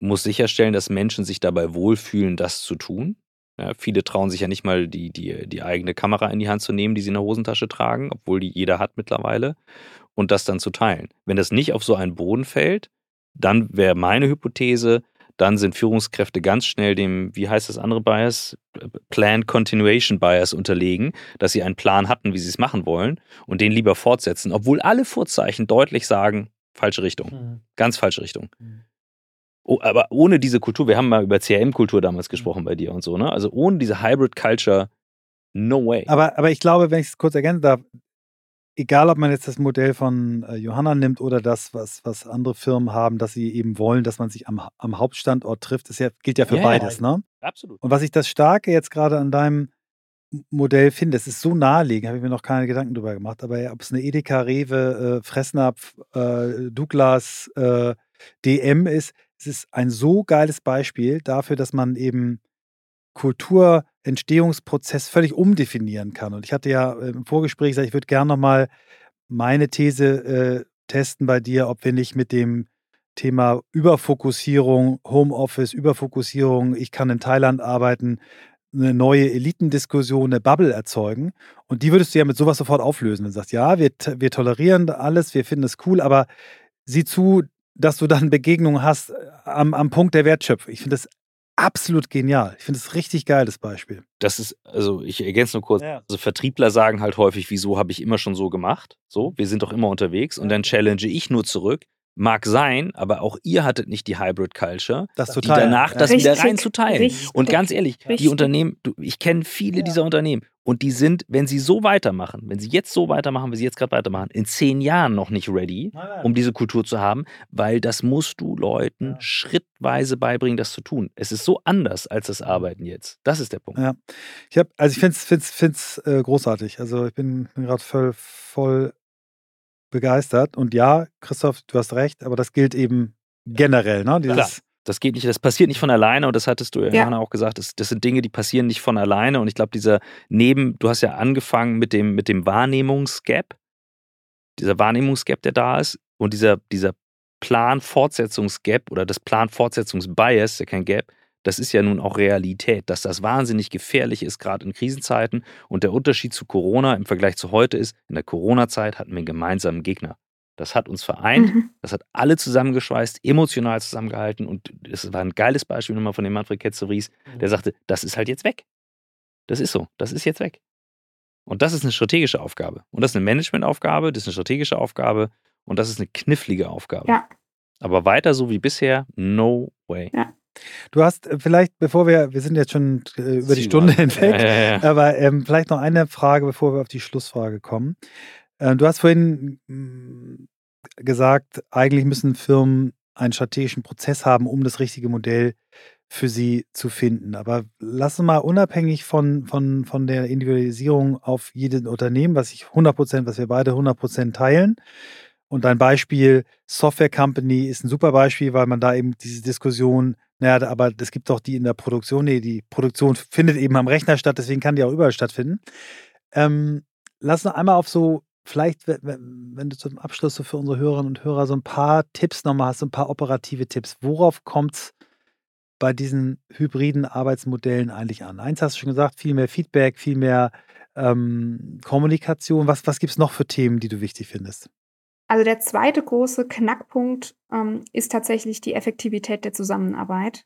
muss sicherstellen, dass Menschen sich dabei wohlfühlen, das zu tun. Ja, viele trauen sich ja nicht mal, die, die, die eigene Kamera in die Hand zu nehmen, die sie in der Hosentasche tragen, obwohl die jeder hat mittlerweile, und das dann zu teilen. Wenn das nicht auf so einen Boden fällt, dann wäre meine Hypothese, dann sind Führungskräfte ganz schnell dem, wie heißt das andere Bias? Plan Continuation Bias unterlegen, dass sie einen Plan hatten, wie sie es machen wollen und den lieber fortsetzen, obwohl alle Vorzeichen deutlich sagen, falsche Richtung. Mhm. Ganz falsche Richtung. Mhm. Oh, aber ohne diese Kultur, wir haben mal über CRM-Kultur damals mhm. gesprochen bei dir und so, ne? Also ohne diese Hybrid Culture, no way. Aber, aber ich glaube, wenn ich es kurz ergänzen darf, egal ob man jetzt das Modell von äh, Johanna nimmt oder das, was, was andere Firmen haben, dass sie eben wollen, dass man sich am, am Hauptstandort trifft, das ja, gilt ja für yeah, beides, ne? Absolut. Und was ich das Starke jetzt gerade an deinem Modell finde, es ist so naheliegend, habe ich mir noch keine Gedanken drüber gemacht, aber ob es eine Edeka, Rewe, äh, Fressnapf, äh, Douglas, äh, DM ist, es ist ein so geiles Beispiel dafür, dass man eben Kulturentstehungsprozess völlig umdefinieren kann. Und ich hatte ja äh, im Vorgespräch gesagt, ich würde gerne nochmal meine These äh, testen bei dir, ob wir nicht mit dem Thema Überfokussierung, Homeoffice, Überfokussierung, ich kann in Thailand arbeiten, eine neue Elitendiskussion, eine Bubble erzeugen. Und die würdest du ja mit sowas sofort auflösen. Du sagst, ja, wir, wir tolerieren alles, wir finden es cool, aber sieh zu, dass du dann Begegnungen hast äh, am, am Punkt der Wertschöpfung. Ich finde das absolut genial. Ich finde es richtig geil, das Beispiel. Das ist, also ich ergänze nur kurz, ja. also Vertriebler sagen halt häufig, wieso habe ich immer schon so gemacht? So, wir sind doch immer unterwegs und dann challenge ich nur zurück. Mag sein, aber auch ihr hattet nicht die Hybrid Culture, das die danach das richtig, wieder reinzuteilen. Richtig, und ganz ehrlich, richtig. die Unternehmen, du, ich kenne viele ja. dieser Unternehmen Und die sind, wenn sie so weitermachen, wenn sie jetzt so weitermachen, wie sie jetzt gerade weitermachen, in zehn Jahren noch nicht ready, um diese Kultur zu haben, weil das musst du Leuten ja. schrittweise beibringen, das zu tun. Es ist so anders als das Arbeiten jetzt. Das ist der Punkt. Ja, ich habe, also ich finde es find's, find's, äh, großartig. Also ich bin, bin gerade voll, voll begeistert. Und ja, Christoph, du hast recht, aber das gilt eben generell, ne? Dieses. Das geht nicht, das passiert nicht von alleine und das hattest du ja, ja. auch gesagt. Das, das, sind Dinge, die passieren nicht von alleine. Und ich glaube, dieser Neben, du hast ja angefangen mit dem, mit dem Wahrnehmungsgap, dieser Wahrnehmungsgap, der da ist, und dieser, dieser Plan-Fortsetzungsgap oder das Plan-Fortsetzungsbias, ja kein Gap, das ist ja nun auch Realität, dass das wahnsinnig gefährlich ist, gerade in Krisenzeiten. Und der Unterschied zu Corona im Vergleich zu heute ist, in der Corona-Zeit hatten wir einen gemeinsamen Gegner. Das hat uns vereint, mhm. das hat alle zusammengeschweißt, emotional zusammengehalten und es war ein geiles Beispiel nochmal von dem Manfred Ketzeries, der mhm. sagte, das ist halt jetzt weg. Das ist so, das ist jetzt weg. Und das ist eine strategische Aufgabe. Und das ist eine Managementaufgabe, das ist eine strategische Aufgabe und das ist eine knifflige Aufgabe. Ja. Aber weiter so wie bisher, no way. Ja. Du hast äh, vielleicht, bevor wir, wir sind jetzt schon äh, über die Stunde hinweg, ja, ja, ja. aber ähm, vielleicht noch eine Frage, bevor wir auf die Schlussfrage kommen. Äh, du hast vorhin mm, gesagt, eigentlich müssen Firmen einen strategischen Prozess haben, um das richtige Modell für sie zu finden. Aber lass uns mal unabhängig von, von, von der Individualisierung auf jedes Unternehmen, was ich 100 Prozent, was wir beide 100 Prozent teilen. Und dein Beispiel Software Company ist ein super Beispiel, weil man da eben diese Diskussion, naja, aber es gibt doch die in der Produktion, nee, die Produktion findet eben am Rechner statt, deswegen kann die auch überall stattfinden. Ähm, lass uns einmal auf so vielleicht, wenn du zum Abschluss so für unsere Hörerinnen und Hörer so ein paar Tipps nochmal hast, so ein paar operative Tipps. Worauf kommt es bei diesen hybriden Arbeitsmodellen eigentlich an? Eins hast du schon gesagt, viel mehr Feedback, viel mehr ähm, Kommunikation. Was, was gibt es noch für Themen, die du wichtig findest? Also der zweite große Knackpunkt ähm, ist tatsächlich die Effektivität der Zusammenarbeit.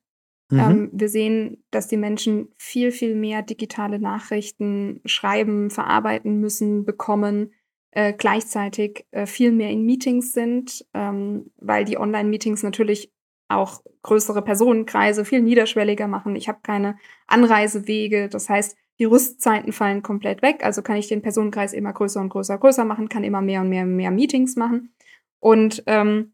Mhm. Ähm, wir sehen, dass die Menschen viel, viel mehr digitale Nachrichten schreiben, verarbeiten müssen, bekommen äh, gleichzeitig äh, viel mehr in Meetings sind, ähm, weil die Online-Meetings natürlich auch größere Personenkreise viel niederschwelliger machen. Ich habe keine Anreisewege. Das heißt, die Rüstzeiten fallen komplett weg. Also kann ich den Personenkreis immer größer und größer, größer machen, kann immer mehr und mehr und mehr Meetings machen. Und, ähm,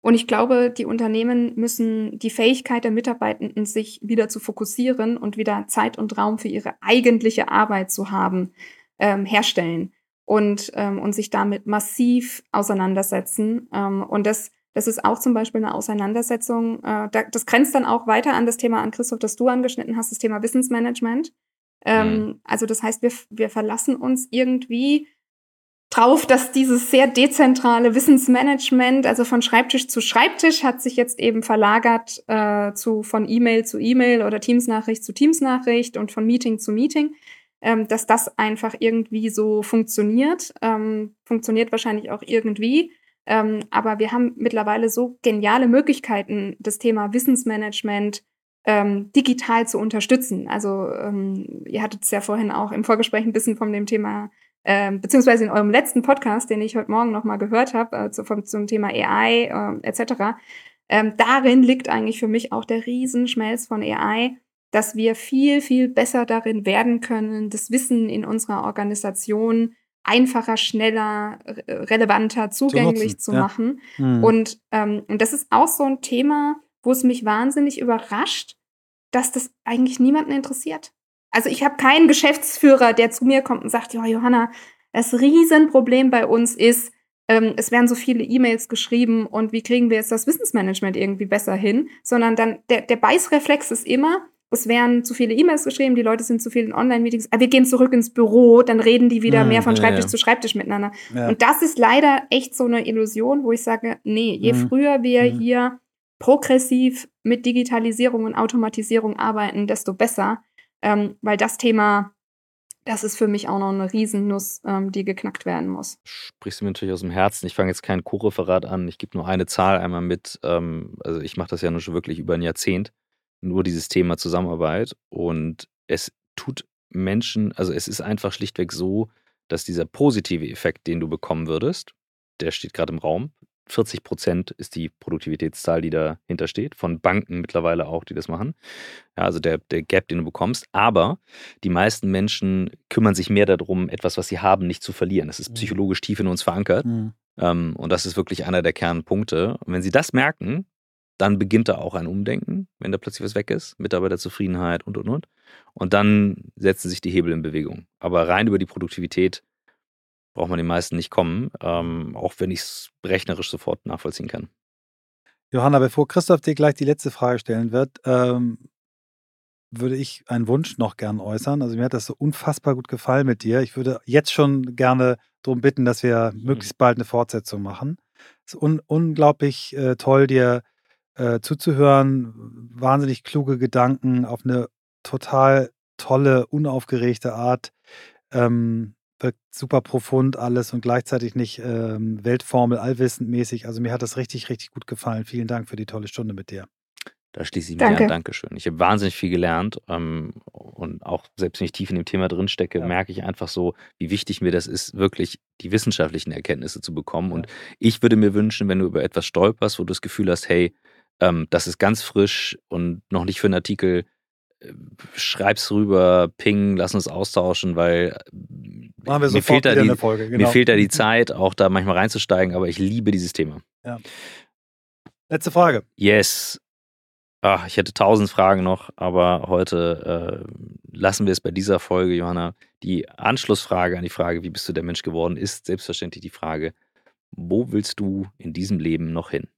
und ich glaube, die Unternehmen müssen die Fähigkeit der Mitarbeitenden, sich wieder zu fokussieren und wieder Zeit und Raum für ihre eigentliche Arbeit zu haben, ähm, herstellen und, ähm, und sich damit massiv auseinandersetzen. Ähm, und das, das ist auch zum Beispiel eine Auseinandersetzung, äh, da, das grenzt dann auch weiter an das Thema an Christoph, das du angeschnitten hast, das Thema Wissensmanagement. Ähm, mhm. Also das heißt, wir, wir verlassen uns irgendwie drauf, dass dieses sehr dezentrale Wissensmanagement, also von Schreibtisch zu Schreibtisch, hat sich jetzt eben verlagert äh, zu von E-Mail zu E-Mail oder Teams-Nachricht zu Teams-Nachricht und von Meeting zu Meeting ähm, dass das einfach irgendwie so funktioniert. Ähm, funktioniert wahrscheinlich auch irgendwie. Ähm, aber wir haben mittlerweile so geniale Möglichkeiten, das Thema Wissensmanagement ähm, digital zu unterstützen. Also ähm, ihr hattet es ja vorhin auch im Vorgespräch ein bisschen von dem Thema, ähm, beziehungsweise in eurem letzten Podcast, den ich heute Morgen nochmal gehört habe, äh, vom, zum Thema AI äh, etc. Ähm, darin liegt eigentlich für mich auch der Riesenschmelz von AI, dass wir viel, viel besser darin werden können, das Wissen in unserer Organisation einfacher, schneller, relevanter, zugänglich zu, zu machen. Ja. Mhm. Und, ähm, und das ist auch so ein Thema, wo es mich wahnsinnig überrascht, dass das eigentlich niemanden interessiert. Also ich habe keinen Geschäftsführer, der zu mir kommt und sagt, ja, Johanna, das Riesenproblem bei uns ist, ähm, es werden so viele E-Mails geschrieben und wie kriegen wir jetzt das Wissensmanagement irgendwie besser hin, sondern dann der, der Beißreflex ist immer, es werden zu viele E-Mails geschrieben, die Leute sind zu viel in Online-Meetings, aber wir gehen zurück ins Büro, dann reden die wieder hm, mehr von Schreibtisch ja, ja. zu Schreibtisch miteinander. Ja. Und das ist leider echt so eine Illusion, wo ich sage, nee, je hm. früher wir hm. hier progressiv mit Digitalisierung und Automatisierung arbeiten, desto besser, ähm, weil das Thema das ist für mich auch noch eine Riesennuss, ähm, die geknackt werden muss. Sprichst du mir natürlich aus dem Herzen. Ich fange jetzt kein Co-Referat an. Ich gebe nur eine Zahl einmal mit. Ähm, also ich mache das ja nur schon wirklich über ein Jahrzehnt nur dieses Thema Zusammenarbeit. Und es tut Menschen, also es ist einfach schlichtweg so, dass dieser positive Effekt, den du bekommen würdest, der steht gerade im Raum, 40 Prozent ist die Produktivitätszahl, die dahinter steht. Von Banken mittlerweile auch, die das machen. Ja, also der, der Gap, den du bekommst. Aber die meisten Menschen kümmern sich mehr darum, etwas, was sie haben, nicht zu verlieren. Das ist mhm. psychologisch tief in uns verankert. Mhm. Ähm, und das ist wirklich einer der Kernpunkte. Und wenn sie das merken, dann beginnt da auch ein Umdenken, wenn da plötzlich was weg ist, Mitarbeiterzufriedenheit und und und. Und dann setzen sich die Hebel in Bewegung. Aber rein über die Produktivität braucht man den meisten nicht kommen, ähm, auch wenn ich es rechnerisch sofort nachvollziehen kann. Johanna, bevor Christoph dir gleich die letzte Frage stellen wird, ähm, würde ich einen Wunsch noch gern äußern. Also mir hat das so unfassbar gut gefallen mit dir. Ich würde jetzt schon gerne darum bitten, dass wir mhm. möglichst bald eine Fortsetzung machen. Es ist un unglaublich äh, toll, dir äh, zuzuhören. Wahnsinnig kluge Gedanken auf eine total tolle, unaufgeregte Art. Ähm, wirkt super profund alles und gleichzeitig nicht ähm, Weltformel, allwissend mäßig. Also mir hat das richtig, richtig gut gefallen. Vielen Dank für die tolle Stunde mit dir. Da schließe ich mich Danke. an. Dankeschön. Ich habe wahnsinnig viel gelernt ähm, und auch selbst wenn ich tief in dem Thema drinstecke, ja. merke ich einfach so, wie wichtig mir das ist, wirklich die wissenschaftlichen Erkenntnisse zu bekommen. Ja. Und ich würde mir wünschen, wenn du über etwas stolperst, wo du das Gefühl hast, hey, ähm, das ist ganz frisch und noch nicht für einen Artikel, äh, schreib's rüber, ping, lass uns austauschen, weil wir mir, fehlt da die, Folge, genau. mir fehlt da die Zeit, auch da manchmal reinzusteigen, aber ich liebe dieses Thema. Ja. Letzte Frage. Yes. Ach, ich hätte tausend Fragen noch, aber heute äh, lassen wir es bei dieser Folge, Johanna. Die Anschlussfrage an die Frage, wie bist du der Mensch geworden, ist selbstverständlich die Frage, wo willst du in diesem Leben noch hin?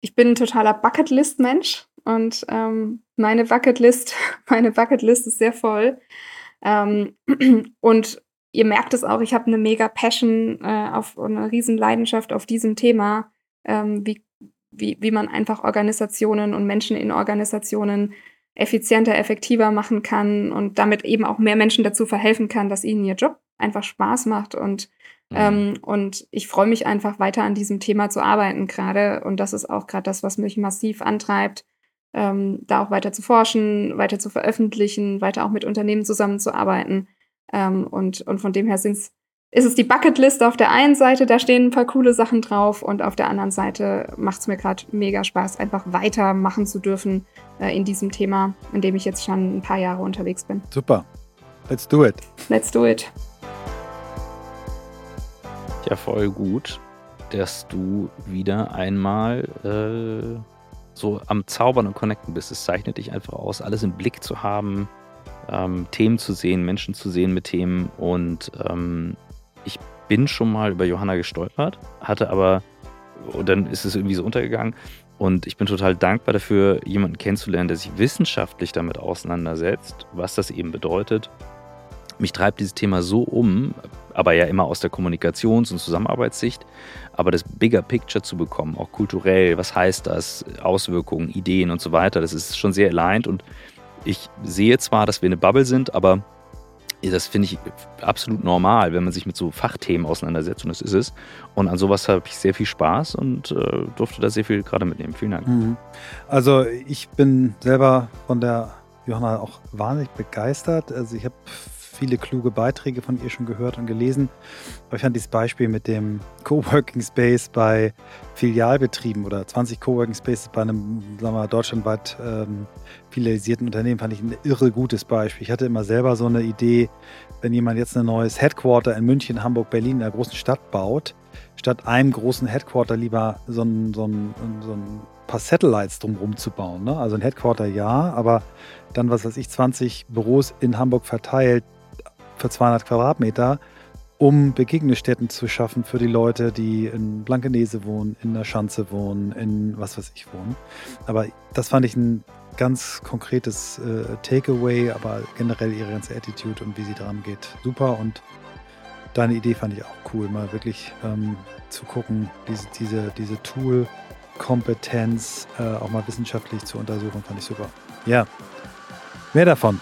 Ich bin ein totaler Bucketlist-Mensch und ähm, meine Bucketlist, meine Bucketlist ist sehr voll. Ähm, und ihr merkt es auch, ich habe eine mega Passion äh, auf eine riesen Leidenschaft auf diesem Thema, ähm, wie, wie, wie man einfach Organisationen und Menschen in Organisationen effizienter, effektiver machen kann und damit eben auch mehr Menschen dazu verhelfen kann, dass ihnen ihr Job einfach Spaß macht und Mhm. Ähm, und ich freue mich einfach weiter an diesem Thema zu arbeiten gerade. Und das ist auch gerade das, was mich massiv antreibt, ähm, da auch weiter zu forschen, weiter zu veröffentlichen, weiter auch mit Unternehmen zusammenzuarbeiten. Ähm, und, und von dem her sind's, ist es die Bucketlist auf der einen Seite, da stehen ein paar coole Sachen drauf und auf der anderen Seite macht es mir gerade mega Spaß, einfach weitermachen zu dürfen äh, in diesem Thema, in dem ich jetzt schon ein paar Jahre unterwegs bin. Super. Let's do it. Let's do it ja voll gut, dass du wieder einmal äh, so am Zaubern und Connecten bist. Es zeichnet dich einfach aus, alles im Blick zu haben, ähm, Themen zu sehen, Menschen zu sehen mit Themen. Und ähm, ich bin schon mal über Johanna gestolpert, hatte aber, und dann ist es irgendwie so untergegangen. Und ich bin total dankbar dafür, jemanden kennenzulernen, der sich wissenschaftlich damit auseinandersetzt, was das eben bedeutet mich treibt dieses Thema so um, aber ja immer aus der Kommunikations- und Zusammenarbeitssicht, aber das Bigger Picture zu bekommen, auch kulturell, was heißt das, Auswirkungen, Ideen und so weiter, das ist schon sehr aligned und ich sehe zwar, dass wir eine Bubble sind, aber das finde ich absolut normal, wenn man sich mit so Fachthemen auseinandersetzt und das ist es. Und an sowas habe ich sehr viel Spaß und äh, durfte da sehr viel gerade mitnehmen. Vielen Dank. Mhm. Also ich bin selber von der Johanna auch wahnsinnig begeistert. Also ich habe viele kluge Beiträge von ihr schon gehört und gelesen. Aber ich fand dieses Beispiel mit dem Coworking Space bei Filialbetrieben oder 20 Coworking Spaces bei einem, sagen wir deutschlandweit ähm, filialisierten Unternehmen fand ich ein irre gutes Beispiel. Ich hatte immer selber so eine Idee, wenn jemand jetzt ein neues Headquarter in München, Hamburg, Berlin in einer großen Stadt baut, statt einem großen Headquarter lieber so ein, so ein, so ein paar Satellites drumherum zu bauen. Ne? Also ein Headquarter ja, aber dann, was weiß ich, 20 Büros in Hamburg verteilt, für 200 Quadratmeter, um Begegnungsstätten zu schaffen für die Leute, die in Blankenese wohnen, in der Schanze wohnen, in was weiß ich wohnen. Aber das fand ich ein ganz konkretes äh, Takeaway, aber generell ihre ganze Attitude und wie sie dran geht, super. Und deine Idee fand ich auch cool, mal wirklich ähm, zu gucken, diese, diese, diese Tool-Kompetenz äh, auch mal wissenschaftlich zu untersuchen, fand ich super. Ja, mehr davon.